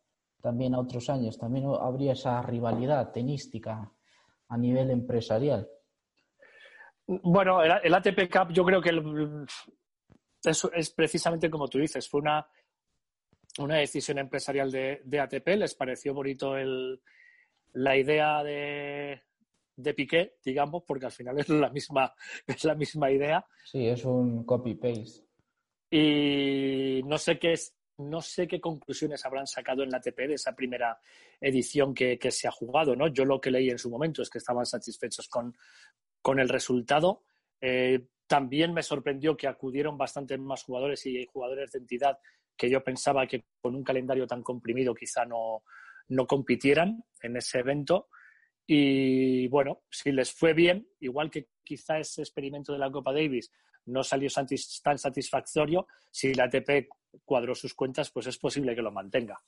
también a otros años. También habría esa rivalidad tenística a nivel empresarial. Bueno, el, ATP Cup yo creo que eso es precisamente como tú dices, fue una, una decisión empresarial de, ATP, les pareció bonito el, la idea de, de Piqué, digamos, porque al final es la misma, es la misma idea. Sí, es un copy-paste. Y no sé qué es, no sé qué conclusiones habrán sacado en la ATP de esa primera edición que, se ha jugado, ¿no? Yo lo que leí en su momento es que estaban satisfechos con, con el resultado. Eh, también me sorprendió que acudieron bastante más jugadores y jugadores de entidad que yo pensaba que con un calendario tan comprimido quizá no, no compitieran en ese evento. Y bueno, si les fue bien, igual que quizá ese experimento de la Copa Davis no salió tan satisfactorio, si la ATP cuadró sus cuentas, pues es posible que lo mantenga.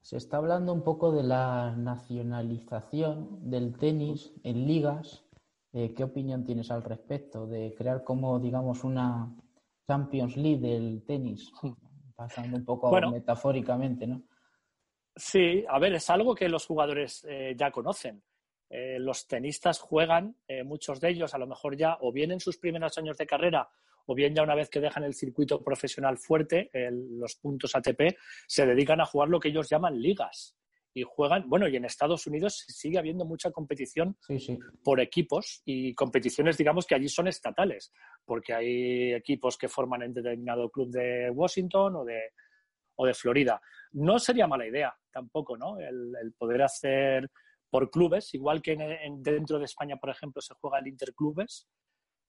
Se está hablando un poco de la nacionalización del tenis en ligas eh, ¿Qué opinión tienes al respecto de crear como, digamos, una Champions League del tenis? Pasando un poco metafóricamente, ¿no? Sí, a ver, es algo que los jugadores eh, ya conocen. Eh, los tenistas juegan, muchos de ellos a lo mejor ya o bien en sus primeros años de carrera o bien ya una vez que dejan el circuito profesional fuerte, los puntos ATP, se dedican a jugar lo que ellos llaman ligas y juegan, bueno, y en Estados Unidos sigue habiendo mucha competición por equipos y competiciones, digamos, que allí son estatales, porque hay equipos que forman en determinado club de Washington o de, o de Florida. No sería mala idea tampoco, ¿no? El, poder hacer por clubes, igual que dentro de España, por ejemplo, se juega el interclubes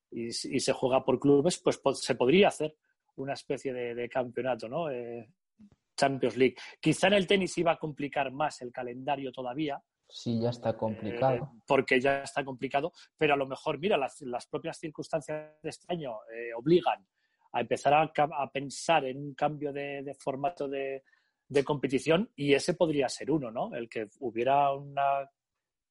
y, y se juega por clubes, pues se podría hacer una especie de, campeonato, ¿no? Eh, Champions League. Quizá en el tenis iba a complicar más el calendario todavía. Sí, ya está complicado. Eh, porque ya está complicado, pero a lo mejor, mira, las, propias circunstancias de este año eh, obligan a empezar a, pensar en un cambio de, formato de, competición y ese podría ser uno, ¿no? El que hubiera una,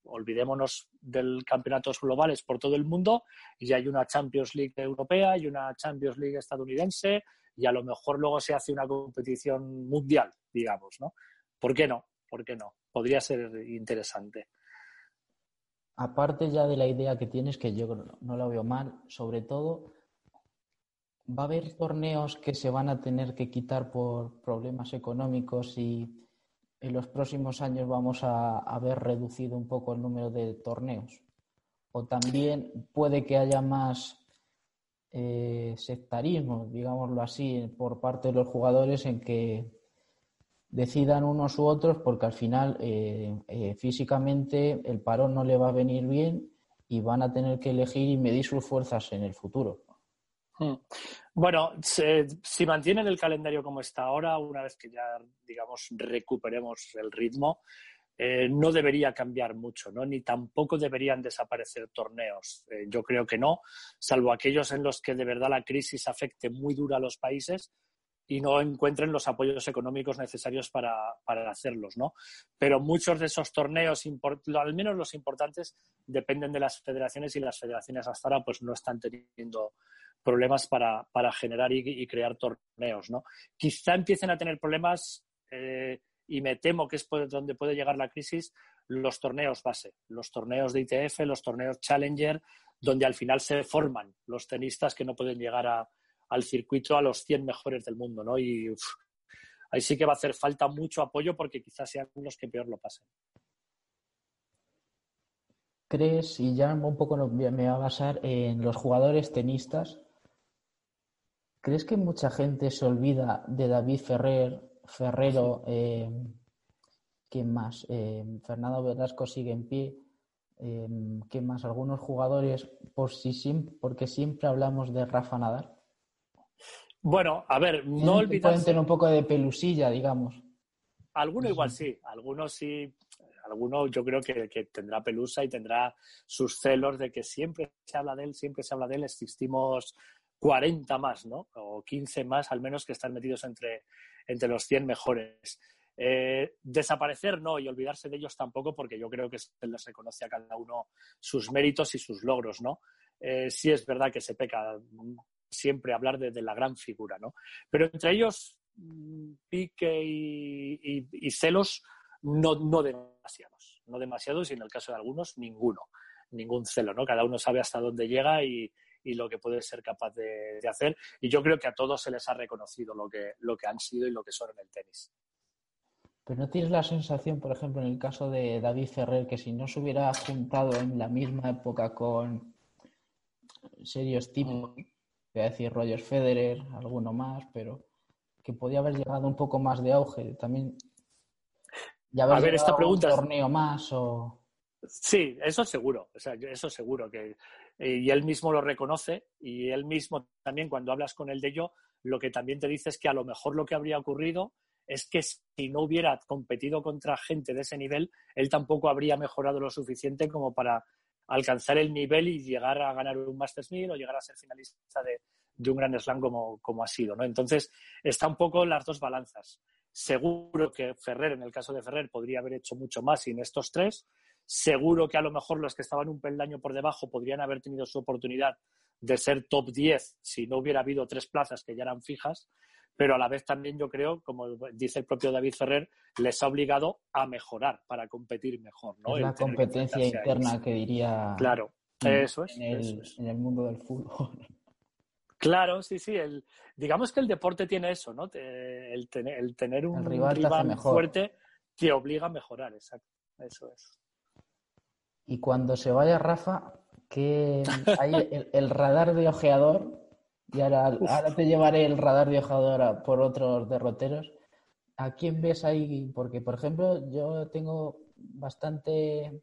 olvidémonos del campeonatos globales por todo el mundo y hay una Champions League europea y una Champions League estadounidense y a lo mejor luego se hace una competición mundial, digamos, ¿no? ¿Por qué no? ¿Por qué no? Podría ser interesante. Aparte ya de la idea que tienes, que yo no la veo mal, sobre todo, va a haber torneos que se van a tener que quitar por problemas económicos y en los próximos años vamos a, ver reducido un poco el número de torneos. O también puede que haya más eh, sectarismo, digámoslo así, por parte de los jugadores en que decidan unos u otros porque al final eh, eh, físicamente el parón no le va a venir bien y van a tener que elegir y medir sus fuerzas en el futuro. Hmm. Bueno, si mantienen el calendario como está ahora, una vez que ya, digamos, recuperemos el ritmo, eh, no debería cambiar mucho, ¿no? Ni tampoco deberían desaparecer torneos. Eh, yo creo que no, salvo aquellos en los que de verdad la crisis afecte muy duro a los países y no encuentren los apoyos económicos necesarios para, hacerlos, ¿no? Pero muchos de esos torneos, al menos los importantes, dependen de las federaciones y las federaciones hasta ahora pues no están teniendo problemas para, generar y, crear torneos, ¿no? Quizá empiecen a tener problemas eh, y me temo que es donde puede llegar la crisis, los torneos base, los torneos de ITF, los torneos Challenger, donde al final se forman los tenistas que no pueden llegar al circuito a los 100 mejores del mundo, ¿no? Y ahí sí que va a hacer falta mucho apoyo porque quizás sean los que peor lo pasen. ¿Crees, y ya un poco me va a basar en los jugadores tenistas, ¿crees que mucha gente se olvida de David Ferrer, Ferrero, eh, ¿Quién más? Eh, Fernando Velasco sigue en pie. Eh, ¿Qué más? Algunos jugadores, por si porque siempre hablamos de Rafa Nadal. Bueno, a ver, no olvidarse... Pueden tener un poco de pelusilla, digamos. Alguno igual sí, algunos sí, alguno yo creo que, tendrá pelusa y tendrá sus celos de que siempre se habla de él, siempre se habla de él, existimos 40 más, ¿no? O 15 más al menos que están metidos entre, entre los 100 mejores. Eh, desaparecer no y olvidarse de ellos tampoco porque yo creo que se les reconoce a cada uno sus méritos y sus logros, ¿no? Eh, sí es verdad que se peca siempre hablar de, la gran figura, ¿no? Pero entre ellos, mm, pique y, celos, no, no demasiados, no demasiados y en el caso de algunos, ninguno, ningún celo, ¿no? Cada uno sabe hasta dónde llega y, lo que puede ser capaz de, hacer. Y yo creo que a todos se les ha reconocido lo que, lo que han sido y lo que son en el tenis. Pero no tienes la sensación, por ejemplo, en el caso de David Ferrer, que si no se hubiera juntado en la misma época con serios tipos, voy a decir Roger Federer, alguno más, pero que podía haber llegado un poco más de auge. También ya a ver, esta pregunta un torneo más o... Sí, eso seguro, o sea, eso seguro que y él mismo lo reconoce y él mismo también cuando hablas con él de ello, lo que también te dice es que a lo mejor lo que habría ocurrido es que si no hubiera competido contra gente de ese nivel, él tampoco habría mejorado lo suficiente como para alcanzar el nivel y llegar a ganar un Masters 1000 o llegar a ser finalista de, un Grand Slam como, como, ha sido. ¿no? Entonces, está un poco las dos balanzas. Seguro que Ferrer, en el caso de Ferrer, podría haber hecho mucho más sin estos tres. Seguro que a lo mejor los que estaban un peldaño por debajo podrían haber tenido su oportunidad de ser top 10 si no hubiera habido tres plazas que ya eran fijas pero a la vez también yo creo, como dice el propio David Ferrer, les ha obligado a mejorar para competir mejor. ¿no? Es la competencia interna que diría. Claro, eso es, en el, mundo del fútbol. Claro, sí, sí. El, digamos que el deporte tiene eso, ¿no? El, tener un rival, fuerte te obliga a mejorar, exacto. Eso es. Y cuando se vaya Rafa, que hay el radar de ojeador y ahora, te llevaré el radar viajador por otros derroteros. ¿A quién ves ahí? Porque, por ejemplo, yo tengo bastante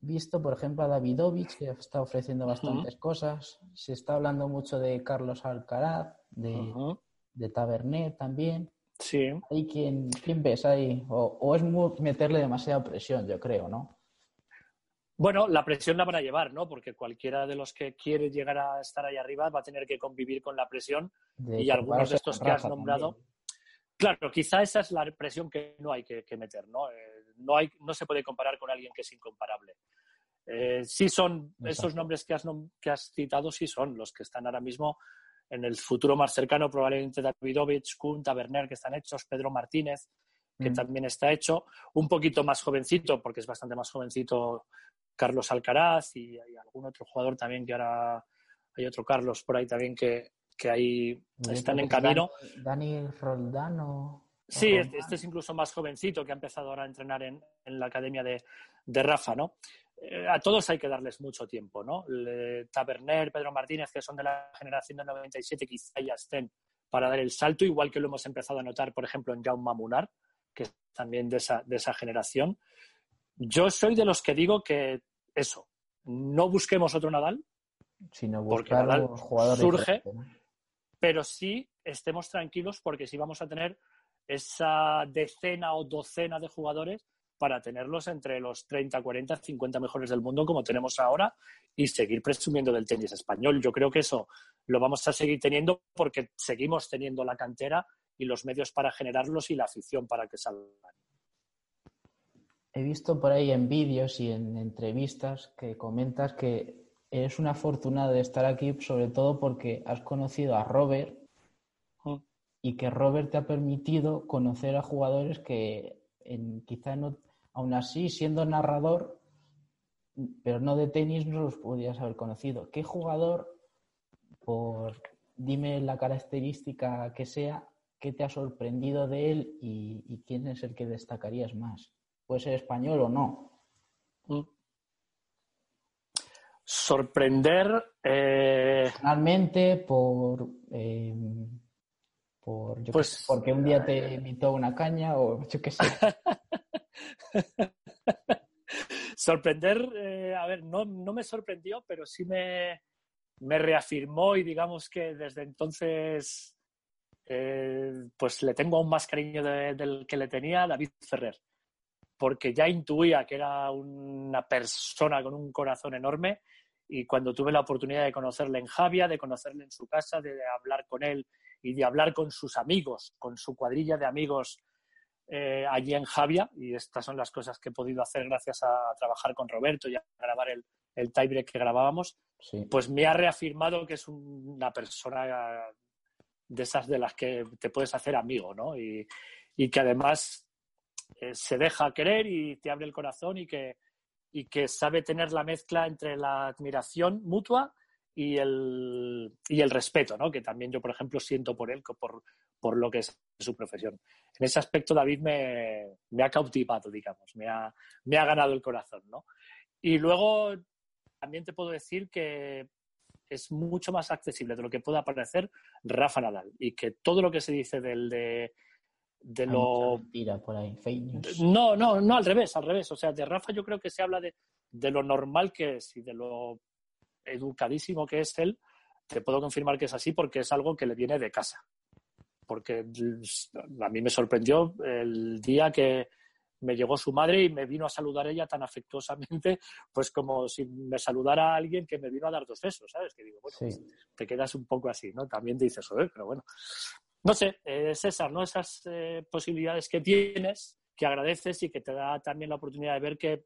visto, por ejemplo, a Davidovich, que está ofreciendo bastantes cosas. Se está hablando mucho de Carlos Alcaraz, de, de Tabernet también. Sí. ¿Hay quién, quién ves ahí? O, o es meterle demasiada presión, yo creo, ¿no? Bueno, la presión la van a llevar, ¿no? Porque cualquiera de los que quiere llegar a estar ahí arriba va a tener que convivir con la presión y algunos de estos que has nombrado. Claro, quizá esa es la presión que no hay que, meter, ¿no? Eh, no, hay, no se puede comparar con alguien que es incomparable. Eh, sí son, esos nombres que has, que has citado, sí son los que están ahora mismo en el futuro más cercano, probablemente Davidovich, Kuhn, Taberner, que están hechos, Pedro Martínez, que mm. también está hecho, un poquito más jovencito, porque es bastante más jovencito Carlos Alcaraz y hay algún otro jugador también que ahora hay otro Carlos por ahí también que, que ahí están en camino. Dani Roldano. Sí, este, este, es incluso más jovencito que ha empezado ahora a entrenar en, la academia de, Rafa, ¿no? Eh, a todos hay que darles mucho tiempo, ¿no? Taberner, Pedro Martínez, que son de la generación de 97, quizá ya estén para dar el salto, igual que lo hemos empezado a notar, por ejemplo, en Jaume Munar, que es también de esa, de esa generación. Yo soy de los que digo que eso, no busquemos otro Nadal, sino porque Nadal surge, pero sí estemos tranquilos porque sí vamos a tener esa decena o docena de jugadores para tenerlos entre los 30, 40, 50 mejores del mundo como tenemos ahora y seguir presumiendo del tenis español. Yo creo que eso lo vamos a seguir teniendo porque seguimos teniendo la cantera y los medios para generarlos y la afición para que salgan he visto por ahí en vídeos y en entrevistas que comentas que eres una afortunada de estar aquí, sobre todo porque has conocido a Robert mm. y que Robert te ha permitido conocer a jugadores que en, quizá no, aún así, siendo narrador, pero no de tenis, no los podías haber conocido. ¿Qué jugador, por dime la característica que sea, qué te ha sorprendido de él y quién es el que destacarías más? Puede ser español o no. Mm. Sorprender. Eh... Personalmente, por. Eh, por yo pues, porque un día te invitó una caña o yo qué sé. Sorprender, eh, a ver, no, no, me sorprendió, pero sí me, me, reafirmó y digamos que desde entonces eh, pues le tengo aún más cariño del que le tenía a David Ferrer, porque ya intuía que era una persona con un corazón enorme y cuando tuve la oportunidad de conocerle en Javia, de conocerle en su casa, de hablar con él y de hablar con sus amigos, con su cuadrilla de amigos eh, allí en Javia, y estas son las cosas que he podido hacer gracias a trabajar con Roberto y a grabar el, el tiebreak que grabábamos, pues me ha reafirmado que es una persona de esas de las que te puedes hacer amigo, ¿no? Y, y que además eh, se deja querer y te abre el corazón y que, y que sabe tener la mezcla entre la admiración mutua y el, y el respeto, ¿no? que también yo, por ejemplo, siento por él, por, por lo que es su profesión. En ese aspecto, David me, me ha cautivado, digamos, me ha, me ha ganado el corazón. ¿no? Y luego también te puedo decir que es mucho más accesible de lo que pueda parecer Rafa Nadal y que todo lo que se dice del de, de lo... por ahí, No, no, no, al revés, al revés. O sea, de Rafa yo creo que se habla de, de lo normal que es y de lo educadísimo que es él, te puedo confirmar que es así porque es algo que le viene de casa. Porque a mí me sorprendió el día que me llegó su madre y me vino a saludar ella tan afectuosamente, pues como si me saludara a alguien que me vino a dar dos besos, ¿sabes? Que digo, bueno, pues te quedas un poco así, ¿no? También dices, joder, pero bueno. No sé, eh, César, ¿no? Esas eh, posibilidades que tienes, que agradeces y que te da también la oportunidad de ver que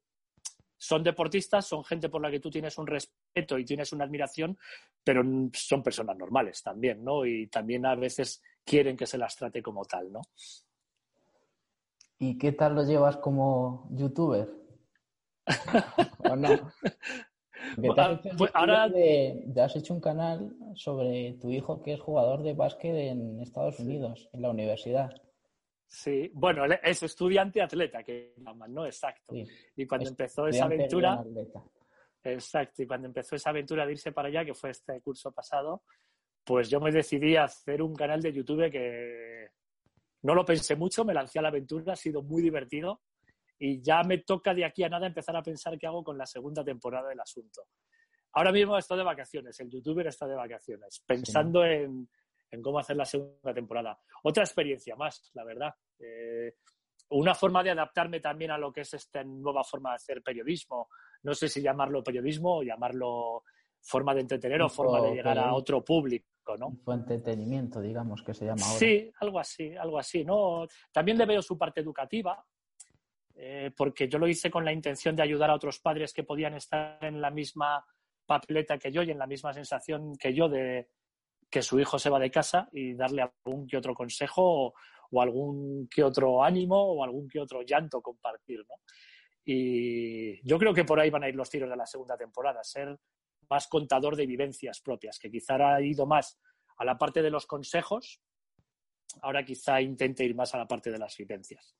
son deportistas, son gente por la que tú tienes un respeto y tienes una admiración, pero son personas normales también, ¿no? Y también a veces quieren que se las trate como tal, ¿no? ¿Y qué tal lo llevas como youtuber? ¿O no? Ah, pues ahora te has hecho un canal sobre tu hijo que es jugador de básquet en Estados Unidos, en la universidad. Sí, bueno, es estudiante atleta, que llaman, ¿no? Exacto. y cuando empezó esa aventura. Exacto, y cuando empezó esa aventura de irse para allá, que fue este curso pasado, pues yo me decidí a hacer un canal de YouTube que no lo pensé mucho, me lancé a la aventura, ha sido muy divertido y ya me toca de aquí a nada empezar a pensar qué hago con la segunda temporada del asunto. Ahora mismo estoy de vacaciones, el youtuber está de vacaciones, pensando en, en cómo hacer la segunda temporada. Otra experiencia más, la verdad. Eh, una forma de adaptarme también a lo que es esta nueva forma de hacer periodismo. No sé si llamarlo periodismo o llamarlo forma de entretener o forma de llegar a otro público, ¿no? Fue entretenimiento, digamos, que se llama ahora. Sí, algo así, algo así, ¿no? También le veo su parte educativa, eh, porque yo lo hice con la intención de ayudar a otros padres que podían estar en la misma papeleta que yo y en la misma sensación que yo de, que su hijo se va de casa y darle algún que otro consejo o, algún que otro ánimo o algún que otro llanto compartir, ¿no? Y yo creo que por ahí van a ir los tiros de la segunda temporada, ser más contador de vivencias propias, que quizá ha ido más a la parte de los consejos, ahora quizá intente ir más a la parte de las vivencias.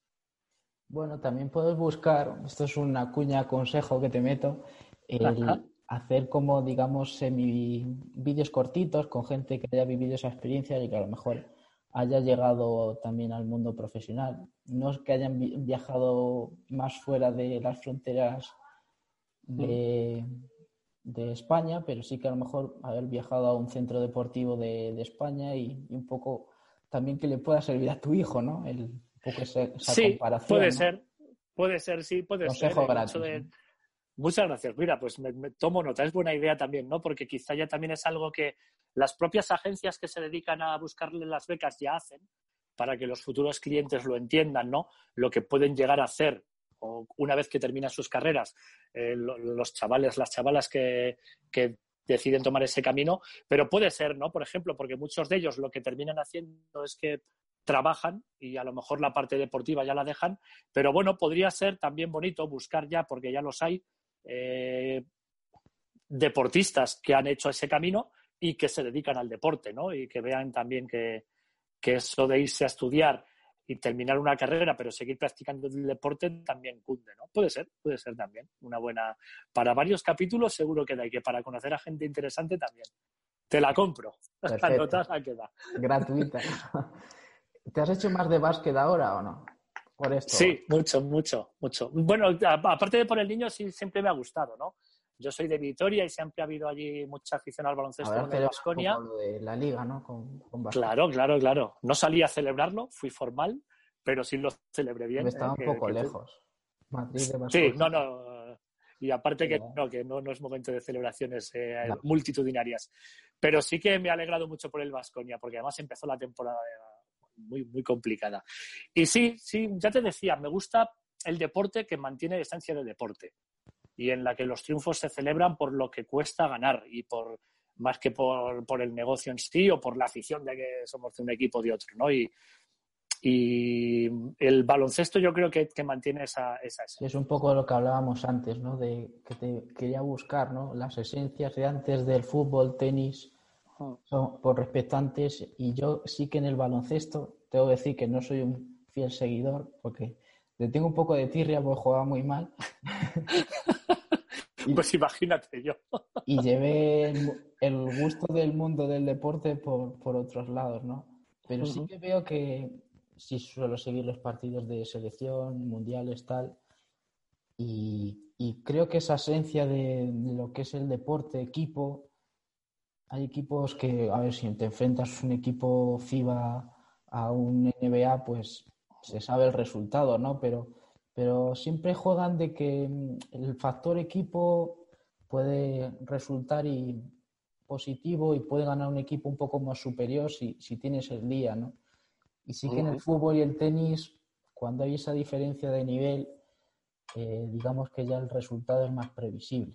Bueno, también puedes buscar, esto es una cuña consejo que te meto, el, hacer como, digamos, semi vídeos cortitos con gente que haya vivido esa experiencia y que a lo mejor haya llegado también al mundo profesional. No es que hayan viajado más fuera de las fronteras de, España, pero sí que a lo mejor haber viajado a un centro deportivo de, España y, un poco también que le pueda servir a tu hijo, ¿no? El, poco esa, sí, Puede ser, puede ser, sí, puede ser. Muchas gracias. Mira, pues me, tomo nota. Es buena idea también, ¿no? Porque quizá ya también es algo que las propias agencias que se dedican a buscarle las becas ya hacen para que los futuros clientes lo entiendan, ¿no? Lo que pueden llegar a hacer o una vez que terminan sus carreras, eh, los chavales, las chavalas que, que deciden tomar ese camino, pero puede ser, ¿no? Por ejemplo, porque muchos de ellos lo que terminan haciendo es que trabajan y a lo mejor la parte deportiva ya la dejan, pero bueno, podría ser también bonito buscar ya, porque ya los hay, eh, deportistas que han hecho ese camino y que se dedican al deporte, ¿no? Y que vean también que, eso de irse a estudiar y terminar una carrera, pero seguir practicando el deporte también cunde, ¿no? Puede ser, puede ser también una buena. Para varios capítulos seguro que da y que para conocer a gente interesante también. Te la compro. Gratuita. ¿Te has hecho más de básquet ahora o no? por esto. Sí, mucho, mucho, mucho. Bueno, aparte de por el niño, sí siempre me ha gustado, ¿no? Yo soy de Vitoria y siempre ha habido allí mucha afición al baloncesto en Vasconia. de la liga, ¿no? claro, claro, claro. No salí a celebrarlo, fui formal, pero sí lo celebré bien. Estaba un poco lejos. Sí, no, no. Y aparte que, no, que no, no, es momento de celebraciones eh, multitudinarias. Pero sí que me ha alegrado mucho por el Vasconia, porque además empezó la temporada muy, muy complicada. Y sí, sí, ya te decía, me gusta el deporte que mantiene la esencia del deporte y en la que los triunfos se celebran por lo que cuesta ganar y por más que por, por el negocio en sí o por la afición de que somos de un equipo de otro, ¿no? Y, y el baloncesto yo creo que, que mantiene esa, esa Es un poco lo que hablábamos antes, ¿no? De que te quería buscar, ¿no? Las esencias de antes del fútbol, tenis, son por respecto antes. Y yo sí que en el baloncesto tengo que decir que no soy un fiel seguidor porque le tengo un poco de tirria porque jugaba muy mal. pues imagínate yo. y llevé el, gusto del mundo del deporte por, por otros lados, ¿no? Pero sí que veo que sí suelo seguir los partidos de selección, mundiales, tal. Y, creo que esa esencia de, lo que es el deporte, equipo, hay equipos que, a ver, si te enfrentas un equipo FIBA a un NBA, pues se sabe el resultado, ¿no? Pero, pero siempre juegan de que mm, el factor equipo puede resultar y positivo y puede ganar un equipo un poco más superior si, si tienes el día, ¿no? Y sí que en el fútbol y el tenis, cuando hay esa diferencia de nivel, eh, digamos que ya el resultado es más previsible.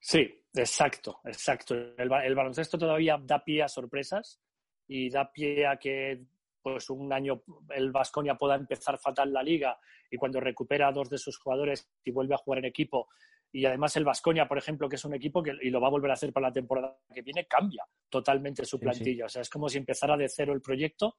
Sí, exacto, exacto. El, baloncesto todavía da pie a sorpresas y da pie a que pues un año el Vasconia pueda empezar fatal la liga y cuando recupera a dos de sus jugadores y vuelve a jugar en equipo y además el Vasconia, por ejemplo, que es un equipo que y lo va a volver a hacer para la temporada que viene, cambia totalmente su plantilla. O sea, es como si empezara de cero el proyecto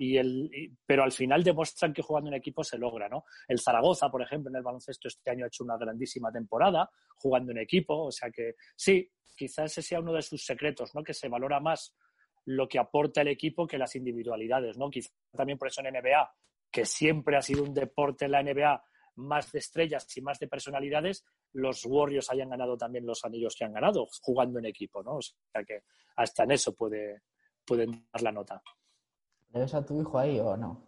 y el, pero al final demuestran que jugando en equipo se logra, ¿no? El Zaragoza, por ejemplo, en el baloncesto este año ha hecho una grandísima temporada jugando en equipo, o sea que sí, quizás ese sea uno de sus secretos, ¿no? Que se valora más lo que aporta el equipo que las individualidades, ¿no? Quizás también por eso en NBA, que siempre ha sido un deporte en la NBA más de estrellas y más de personalidades, los Warriors hayan ganado también los anillos que han ganado jugando en equipo, ¿no? O sea que hasta en eso puede, pueden dar la nota. ¿Le ves a tu hijo ahí o no?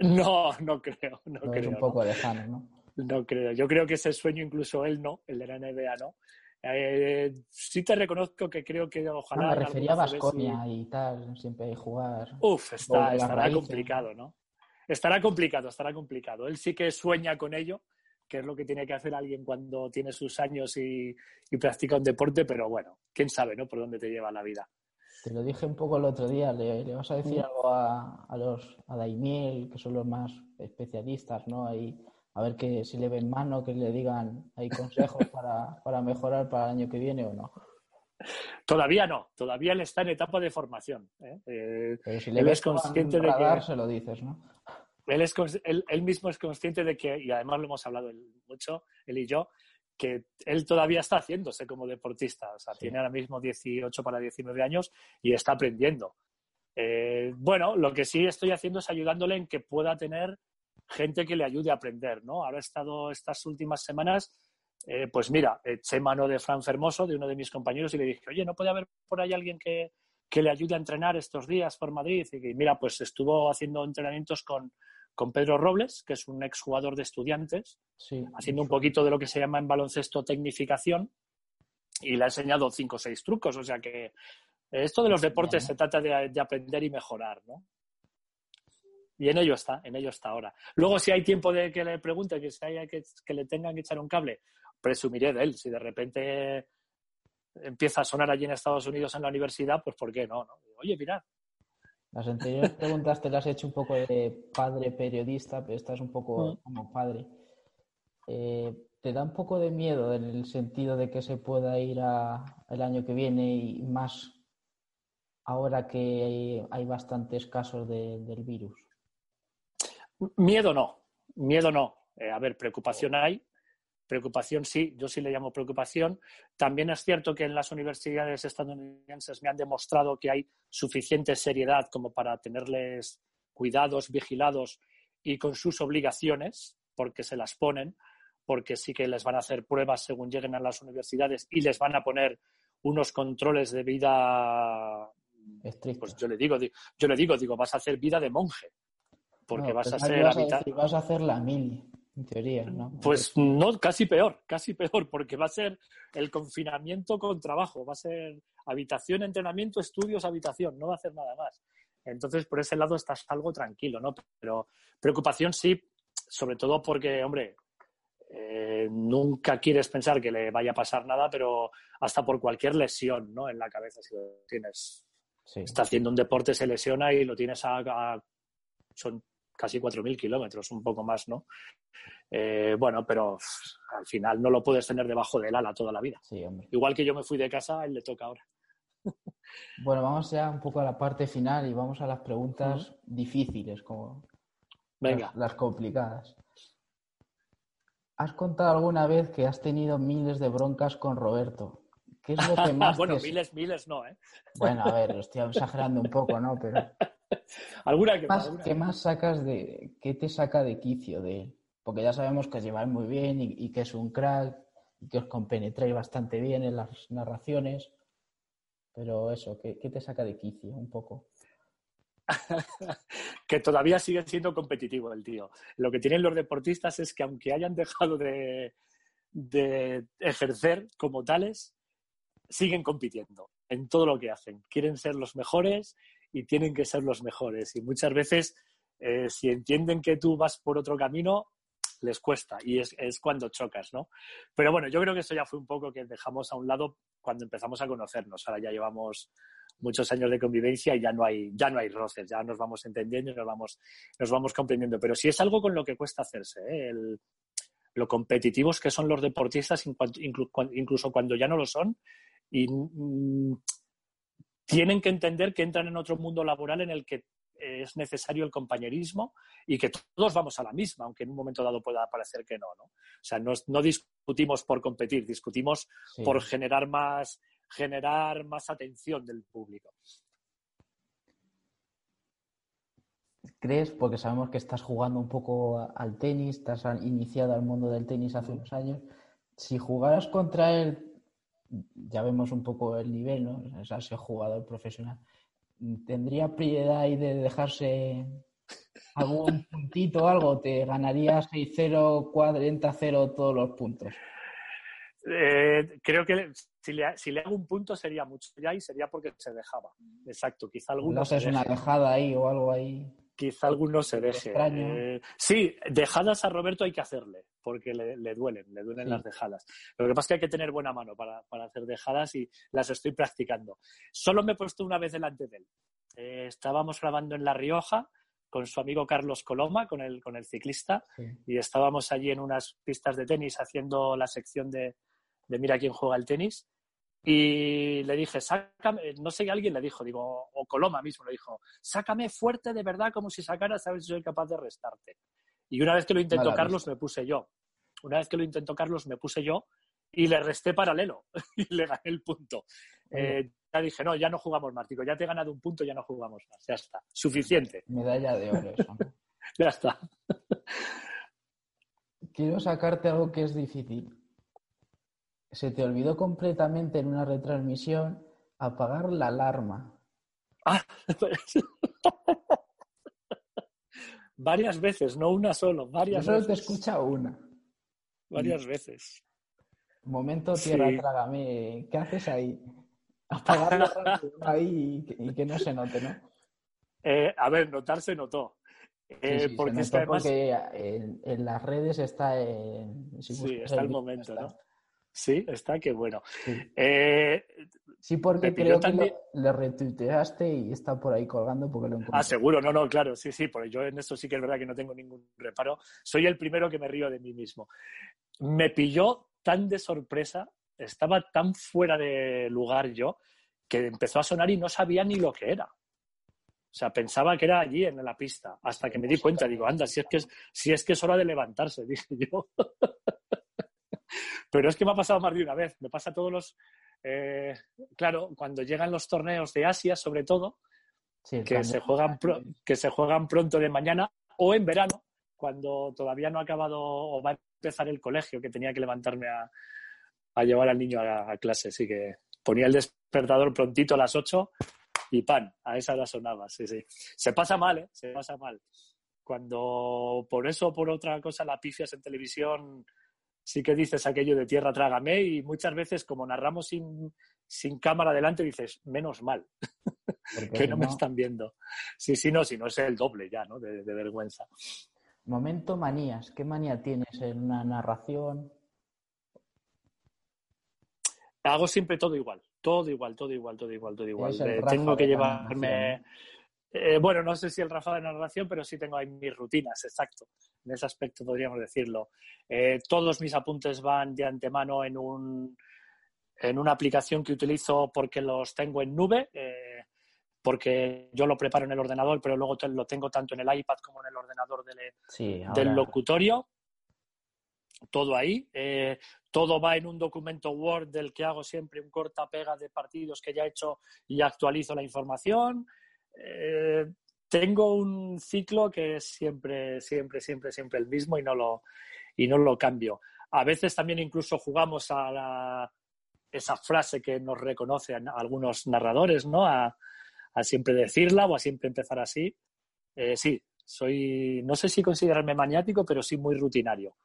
No, no creo. No, creo, es un poco lejano, ¿no? No creo. Yo creo que ese sueño incluso él no, el de la NBA no. Eh, sí te reconozco que creo que ojalá... No, me refería a Vasconia y tal, siempre jugar... Uf, está, estará complicado, ¿no? Estará complicado, estará complicado. Él sí que sueña con ello, que es lo que tiene que hacer alguien cuando tiene sus años y, y practica un deporte, pero bueno, quién sabe, ¿no? Por dónde te lleva la vida. Te lo dije un poco el otro día, le, vas a decir algo a, a, los a Daimiel, que son los más especialistas, ¿no? Ahí, a ver que si le ven mano, que le digan, hay consejos para, para mejorar para el año que viene o no. Todavía no, todavía él está en etapa de formación. ¿eh? Eh, Pero si le ves consciente de que se lo dices, ¿no? Él, es, él, él, mismo es consciente de que, y además lo hemos hablado mucho, él y yo, que él todavía está haciéndose como deportista. O sea, tiene ahora mismo 18 para 19 años y está aprendiendo. Eh, bueno, lo que sí estoy haciendo es ayudándole en que pueda tener gente que le ayude a aprender, ¿no? Ahora he estado estas últimas semanas, eh, pues mira, eché mano de Fran Fermoso, de uno de mis compañeros, y le dije, oye, ¿no puede haber por ahí alguien que, que le ayude a entrenar estos días por Madrid? Y mira, pues estuvo haciendo entrenamientos con, con Pedro Robles, que es un exjugador de estudiantes, haciendo un poquito de lo que se llama en baloncesto tecnificación, y le ha enseñado cinco o seis trucos. O sea que esto de los deportes se trata de, aprender y mejorar, ¿no? Y en ello está, en ello está ahora. Luego, si hay tiempo de que le pregunte, que, si haya que, que le tengan que echar un cable, presumiré de él. Si de repente empieza a sonar allí en Estados Unidos en la universidad, pues ¿por qué no? no? Oye, mirad, las anteriores preguntas te las he hecho un poco de padre periodista, pero esta es un poco mm. como padre. Eh, ¿Te da un poco de miedo en el sentido de que se pueda ir a, el año que viene y más ahora que hay, bastantes casos del virus? Miedo no, miedo no. Eh, a ver, preocupación hay, Preocupación sí, yo sí le llamo preocupación. También es cierto que en las universidades estadounidenses me han demostrado que hay suficiente seriedad como para tenerles cuidados, vigilados y con sus obligaciones, porque se las ponen, porque sí que les van a hacer pruebas según lleguen a las universidades y les van a poner unos controles de vida pues yo le digo yo le digo digo vas a hacer vida de monje porque vas a ser vas a hacer la mil en teoría no pues no casi peor casi peor porque va a ser el confinamiento con trabajo va a ser habitación entrenamiento estudios habitación no va a hacer nada más entonces por ese lado estás algo tranquilo no pero preocupación sí sobre todo porque hombre eh, nunca quieres pensar que le vaya a pasar nada, pero hasta por cualquier lesión ¿no? en la cabeza, si lo tienes. Está haciendo un deporte, se lesiona y lo tienes a. son casi 4.000 kilómetros, un poco más, ¿no? Eh, bueno, pero al final no lo puedes tener debajo del ala toda la vida. Igual que yo me fui de casa, a él le toca ahora. Bueno, vamos ya un poco a la parte final y vamos a las preguntas difíciles, como Venga. las complicadas. Has contado alguna vez que has tenido miles de broncas con Roberto. ¿Qué es lo que más bueno, miles, miles no, ¿eh? Bueno, a ver, estoy exagerando un poco, ¿no? Pero... ¿Alguna que más, ¿Qué más sacas de... ¿Qué te saca de quicio de él? Porque ya sabemos que os lleváis muy bien y, que es un crack y que os compenetráis bastante bien en las narraciones. Pero eso, ¿qué, qué te saca de quicio un poco? que todavía sigue siendo competitivo el tío. Lo que tienen los deportistas es que aunque hayan dejado de, ejercer como tales, siguen compitiendo en todo lo que hacen. Quieren ser los mejores y tienen que ser los mejores. Y muchas veces, eh, si entienden que tú vas por otro camino, les cuesta y es, es, cuando chocas, ¿no? Pero bueno, yo creo que eso ya fue un poco que dejamos a un lado cuando empezamos a conocernos. Ahora ya llevamos muchos años de convivencia y ya no hay, ya no hay roces, ya nos vamos entendiendo y nos vamos, nos vamos comprendiendo. Pero sí es algo con lo que cuesta hacerse, ¿eh? lo competitivos que son los deportistas, incluso cuando ya no lo son, y mm, tienen que entender que entran en otro mundo laboral en el que es necesario el compañerismo y que todos vamos a la misma, aunque en un momento dado pueda parecer que no. ¿no? O sea, no, no discutimos por competir, discutimos por generar más, generar más atención del público. ¿Crees? Porque sabemos que estás jugando un poco al tenis, estás iniciado al mundo del tenis hace unos años. Si jugaras contra él, ya vemos un poco el nivel, ¿no? O sea, si jugador profesional. ¿Tendría prioridad ahí de dejarse algún puntito o algo? ¿Te ganaría 6-0, 40-0 todos los puntos? Eh, creo que si le, si le, hago un punto sería mucho ya y sería porque se dejaba. Exacto, quizá alguno. No es una dejada ahí o algo ahí. Quizá alguno se deje. Eh, sí, dejadas a Roberto hay que hacerle, porque le, duelen, le duelen las dejadas. Lo que pasa es que hay que tener buena mano para, para, hacer dejadas y las estoy practicando. Solo me he puesto una vez delante de él. Eh, estábamos grabando en La Rioja con su amigo Carlos Coloma, con el, con el ciclista, y estábamos allí en unas pistas de tenis haciendo la sección de, de mira quién juega el tenis. Y le dije, sácame, no sé, alguien le dijo, digo, o Coloma mismo le dijo, sácame fuerte de verdad como si sacaras a ver si soy capaz de restarte. Y una vez que lo intentó Carlos, me puse yo. Una vez que lo intentó Carlos, me puse yo y le resté paralelo y le gané el punto. Eh, ya dije, no, ya no jugamos más. Digo, ya te he ganado un punto, ya no jugamos más. Ya está. Suficiente. Medalla de oro eso. ya está. Quiero sacarte algo que es difícil se te olvidó completamente en una retransmisión apagar la alarma. Ah, varias veces, no una solo, varias Yo solo te escucha una. Varias veces. Momento tierra, trágame. ¿Qué haces ahí? Apagar la alarma ahí y que, no se note, ¿no? Eh, a ver, notar se notó. Eh, porque, en, las redes está en... sí, está el momento, ¿no? Sí, está, qué bueno. Sí, eh, porque creo que le retuiteaste y está por ahí colgando porque lo encontré. Ah, seguro, no, no, claro, sí, sí, porque yo en esto sí que es verdad que no tengo ningún reparo. Soy el primero que me río de mí mismo. Me pilló tan de sorpresa, estaba tan fuera de lugar yo, que empezó a sonar y no sabía ni lo que era. O sea, pensaba que era allí en la pista, hasta que me di cuenta, digo, anda, si es que es, si es, que es hora de levantarse, dije yo. Pero es que me ha pasado más de una vez. Me pasa todos los. Eh, claro, cuando llegan los torneos de Asia, sobre todo, que, se juegan que se juegan pronto de mañana o en verano, cuando todavía no ha acabado o va a empezar el colegio, que tenía que levantarme a, llevar al niño a, clase. Así que ponía el despertador prontito a las 8 y pan, a esa hora sonaba. Sí, sí. Se pasa mal, ¿eh? Se pasa mal. Cuando por eso o por otra cosa la pifias en televisión, sí que dices aquello de tierra trágame y muchas veces como narramos sin, sin cámara delante dices, menos mal que no, me están viendo. Sí, sí, no, si no es el doble ya, ¿no? De, de, vergüenza. Momento manías. ¿Qué manía tienes en una narración? Hago siempre todo igual, todo igual, todo igual, todo igual, todo igual. Eh, tengo que llevarme... Eh, bueno, no sé si el Rafa de narración, pero sí tengo ahí mis rutinas, exacto. En ese aspecto podríamos decirlo. Eh, todos mis apuntes van de antemano en, un, en una aplicación que utilizo porque los tengo en nube, eh, porque yo lo preparo en el ordenador, pero luego lo tengo tanto en el iPad como en el ordenador del, del locutorio. Todo ahí. todo va en un documento Word del que hago siempre un corta pega de partidos que ya he hecho y actualizo la información. Eh, tengo un ciclo que es siempre, siempre, siempre, siempre el mismo y no lo, y no lo cambio. A veces también incluso jugamos a esa frase que nos reconocen algunos narradores, ¿no? A, siempre decirla o a siempre empezar así. Eh, sí, soy, no sé si considerarme maniático, pero sí muy rutinario.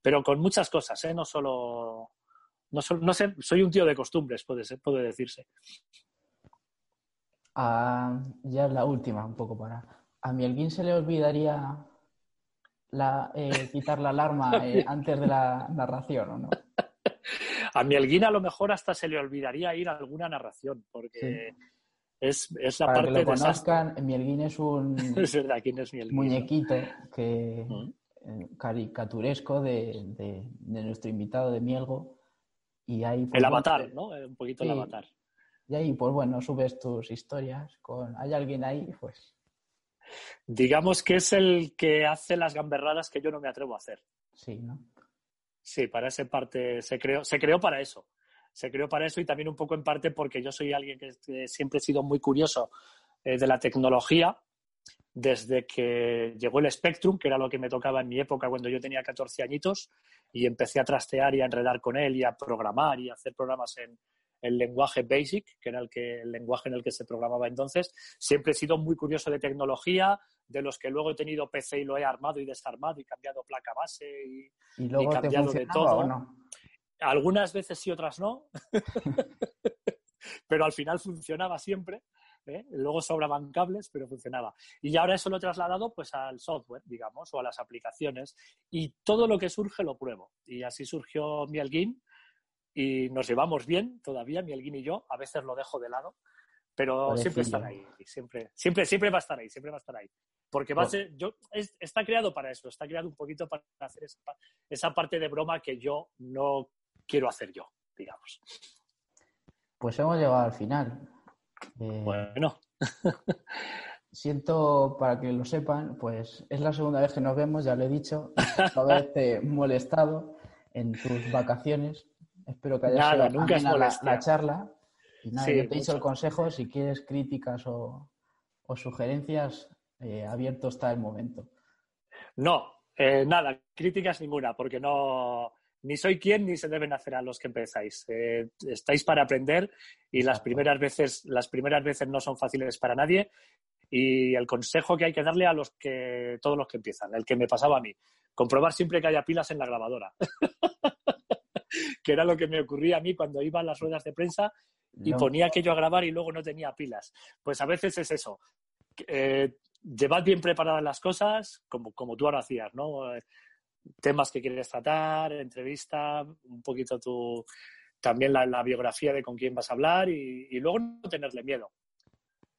Pero con muchas cosas, ¿eh? No solo, no, no sé, soy un tío de costumbres, puede, ser, puede decirse. A, ya es la última, un poco para. ¿A Mielguín se le olvidaría la, eh, quitar la alarma eh, antes de la narración o no? A Mielguín a lo mejor hasta se le olvidaría ir a alguna narración, porque es, es, la Para parte que lo conozcan, Mielguín es un es verdad, ¿quién es muñequito que, eh, caricaturesco de, de, nuestro invitado de Mielgo. Y hay, el avatar, ¿no? Un poquito el avatar. Y ahí, pues bueno, subes tus historias con... ¿Hay alguien ahí? Pues... Digamos que es el que hace las gamberradas que yo no me atrevo a hacer. Sí, ¿no? Sí, para esa parte se creó, se creó para eso. Se creó para eso y también un poco en parte porque yo soy alguien que siempre he sido muy curioso eh, de la tecnología desde que llegó el Spectrum, que era lo que me tocaba en mi época cuando yo tenía 14 añitos, y empecé a trastear y a enredar con él y a programar y a hacer programas en, el lenguaje BASIC, que era el, que, el lenguaje en el que se programaba entonces. Siempre he sido muy curioso de tecnología, de los que luego he tenido PC y lo he armado y desarmado y cambiado placa base y, ¿Y, cambiado de todo. no? Algunas veces sí, otras no. pero al final funcionaba siempre. ¿eh? Luego sobraban cables, pero funcionaba. Y ahora eso lo he trasladado pues al software, digamos, o a las aplicaciones. Y todo lo que surge lo pruebo. Y así surgió Mielguin, y nos llevamos bien todavía, mi alguien y yo. A veces lo dejo de lado, pero siempre están ahí. Siempre, siempre, siempre va a estar ahí, siempre va a estar ahí. Porque va a ser, yo, está creado para eso, está creado un poquito para hacer esa, esa parte de broma que yo no quiero hacer yo, digamos. Pues hemos llegado al final. Eh, bueno. siento, para que lo sepan, pues es la segunda vez que nos vemos, ya lo he dicho, haberte molestado en tus vacaciones. Espero que haya sido nunca la, charla. Y nada, yo te he dicho el consejo, si quieres críticas o, sugerencias, eh, abierto está el momento. No, eh, nada, críticas ninguna, porque no ni soy quien ni se deben hacer a los que empezáis. Eh, estáis para aprender y las primeras veces, las primeras veces no son fáciles para nadie. Y el consejo que hay que darle a los que, todos los que empiezan, el que me pasaba a mí, comprobar siempre que haya pilas en la grabadora. que era lo que me ocurría a mí cuando iba a las ruedas de prensa y ponía aquello a grabar y luego no tenía pilas. Pues a veces es eso. Eh, llevad bien preparadas las cosas, como, como tú ahora hacías, ¿no? Eh, temas que quieres tratar, entrevista, un poquito tu, también la, biografía de con quién vas a hablar y, y luego no tenerle miedo.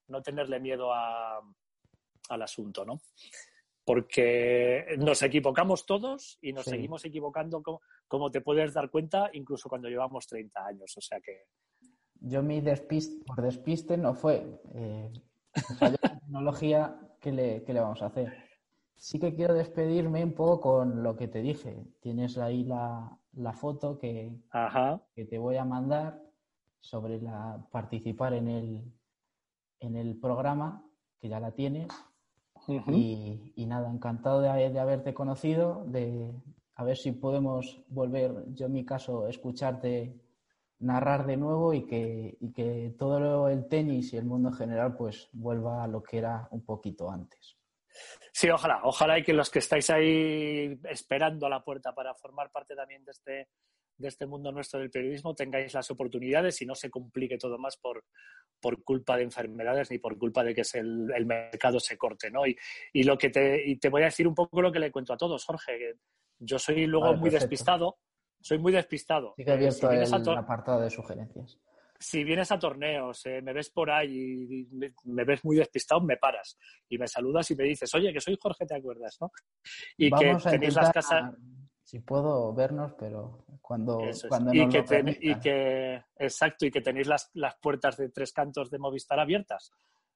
No tenerle miedo a, al asunto, ¿no? Porque nos equivocamos todos y nos seguimos equivocando, como, te puedes dar cuenta, incluso cuando llevamos 30 años. O sea que. Yo mi despiste, por despiste no fue. Eh, la tecnología, ¿qué le, ¿qué le, vamos a hacer? Sí que quiero despedirme un poco con lo que te dije. Tienes ahí la, la foto que, que te voy a mandar sobre la participar en el, en el programa, que ya la tienes y, nada, encantado de, haberte conocido, de a ver si podemos volver, yo en mi caso, escucharte narrar de nuevo y que, y que todo el tenis y el mundo en general pues vuelva a lo que era un poquito antes. Sí, ojalá, ojalá y que los que estáis ahí esperando a la puerta para formar parte también de este, de este mundo nuestro del periodismo tengáis las oportunidades y no se complique todo más por, por culpa de enfermedades ni por culpa de que el, el, mercado se corte, ¿no? Y, y lo que te, y te voy a decir un poco lo que le cuento a todos, Jorge, que yo soy luego muy despistado, soy muy despistado. Sí que he abierto el apartado de sugerencias si vienes a torneos, eh, me ves por ahí y me, ves muy despistado, me paras y me saludas y me dices, oye, que soy Jorge, ¿te acuerdas? ¿no? Y que tenéis las casas... Si puedo vernos, pero cuando, cuando y, que y que Exacto, y que tenéis las, las puertas de tres cantos de Movistar abiertas.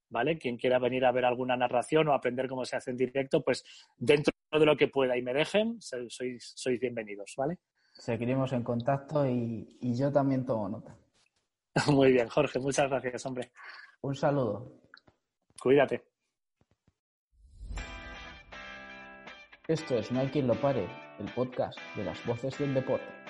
¿Vale? Quien quiera venir a ver alguna narración o aprender cómo se hace en directo, pues dentro de lo que pueda y me dejen, sois, sois bienvenidos, ¿vale? Seguiremos en contacto y, y yo también tomo nota. Muy bien, Jorge, muchas gracias, hombre. Un saludo. Cuídate. Esto es No hay quien lo pare, el podcast de las voces del deporte.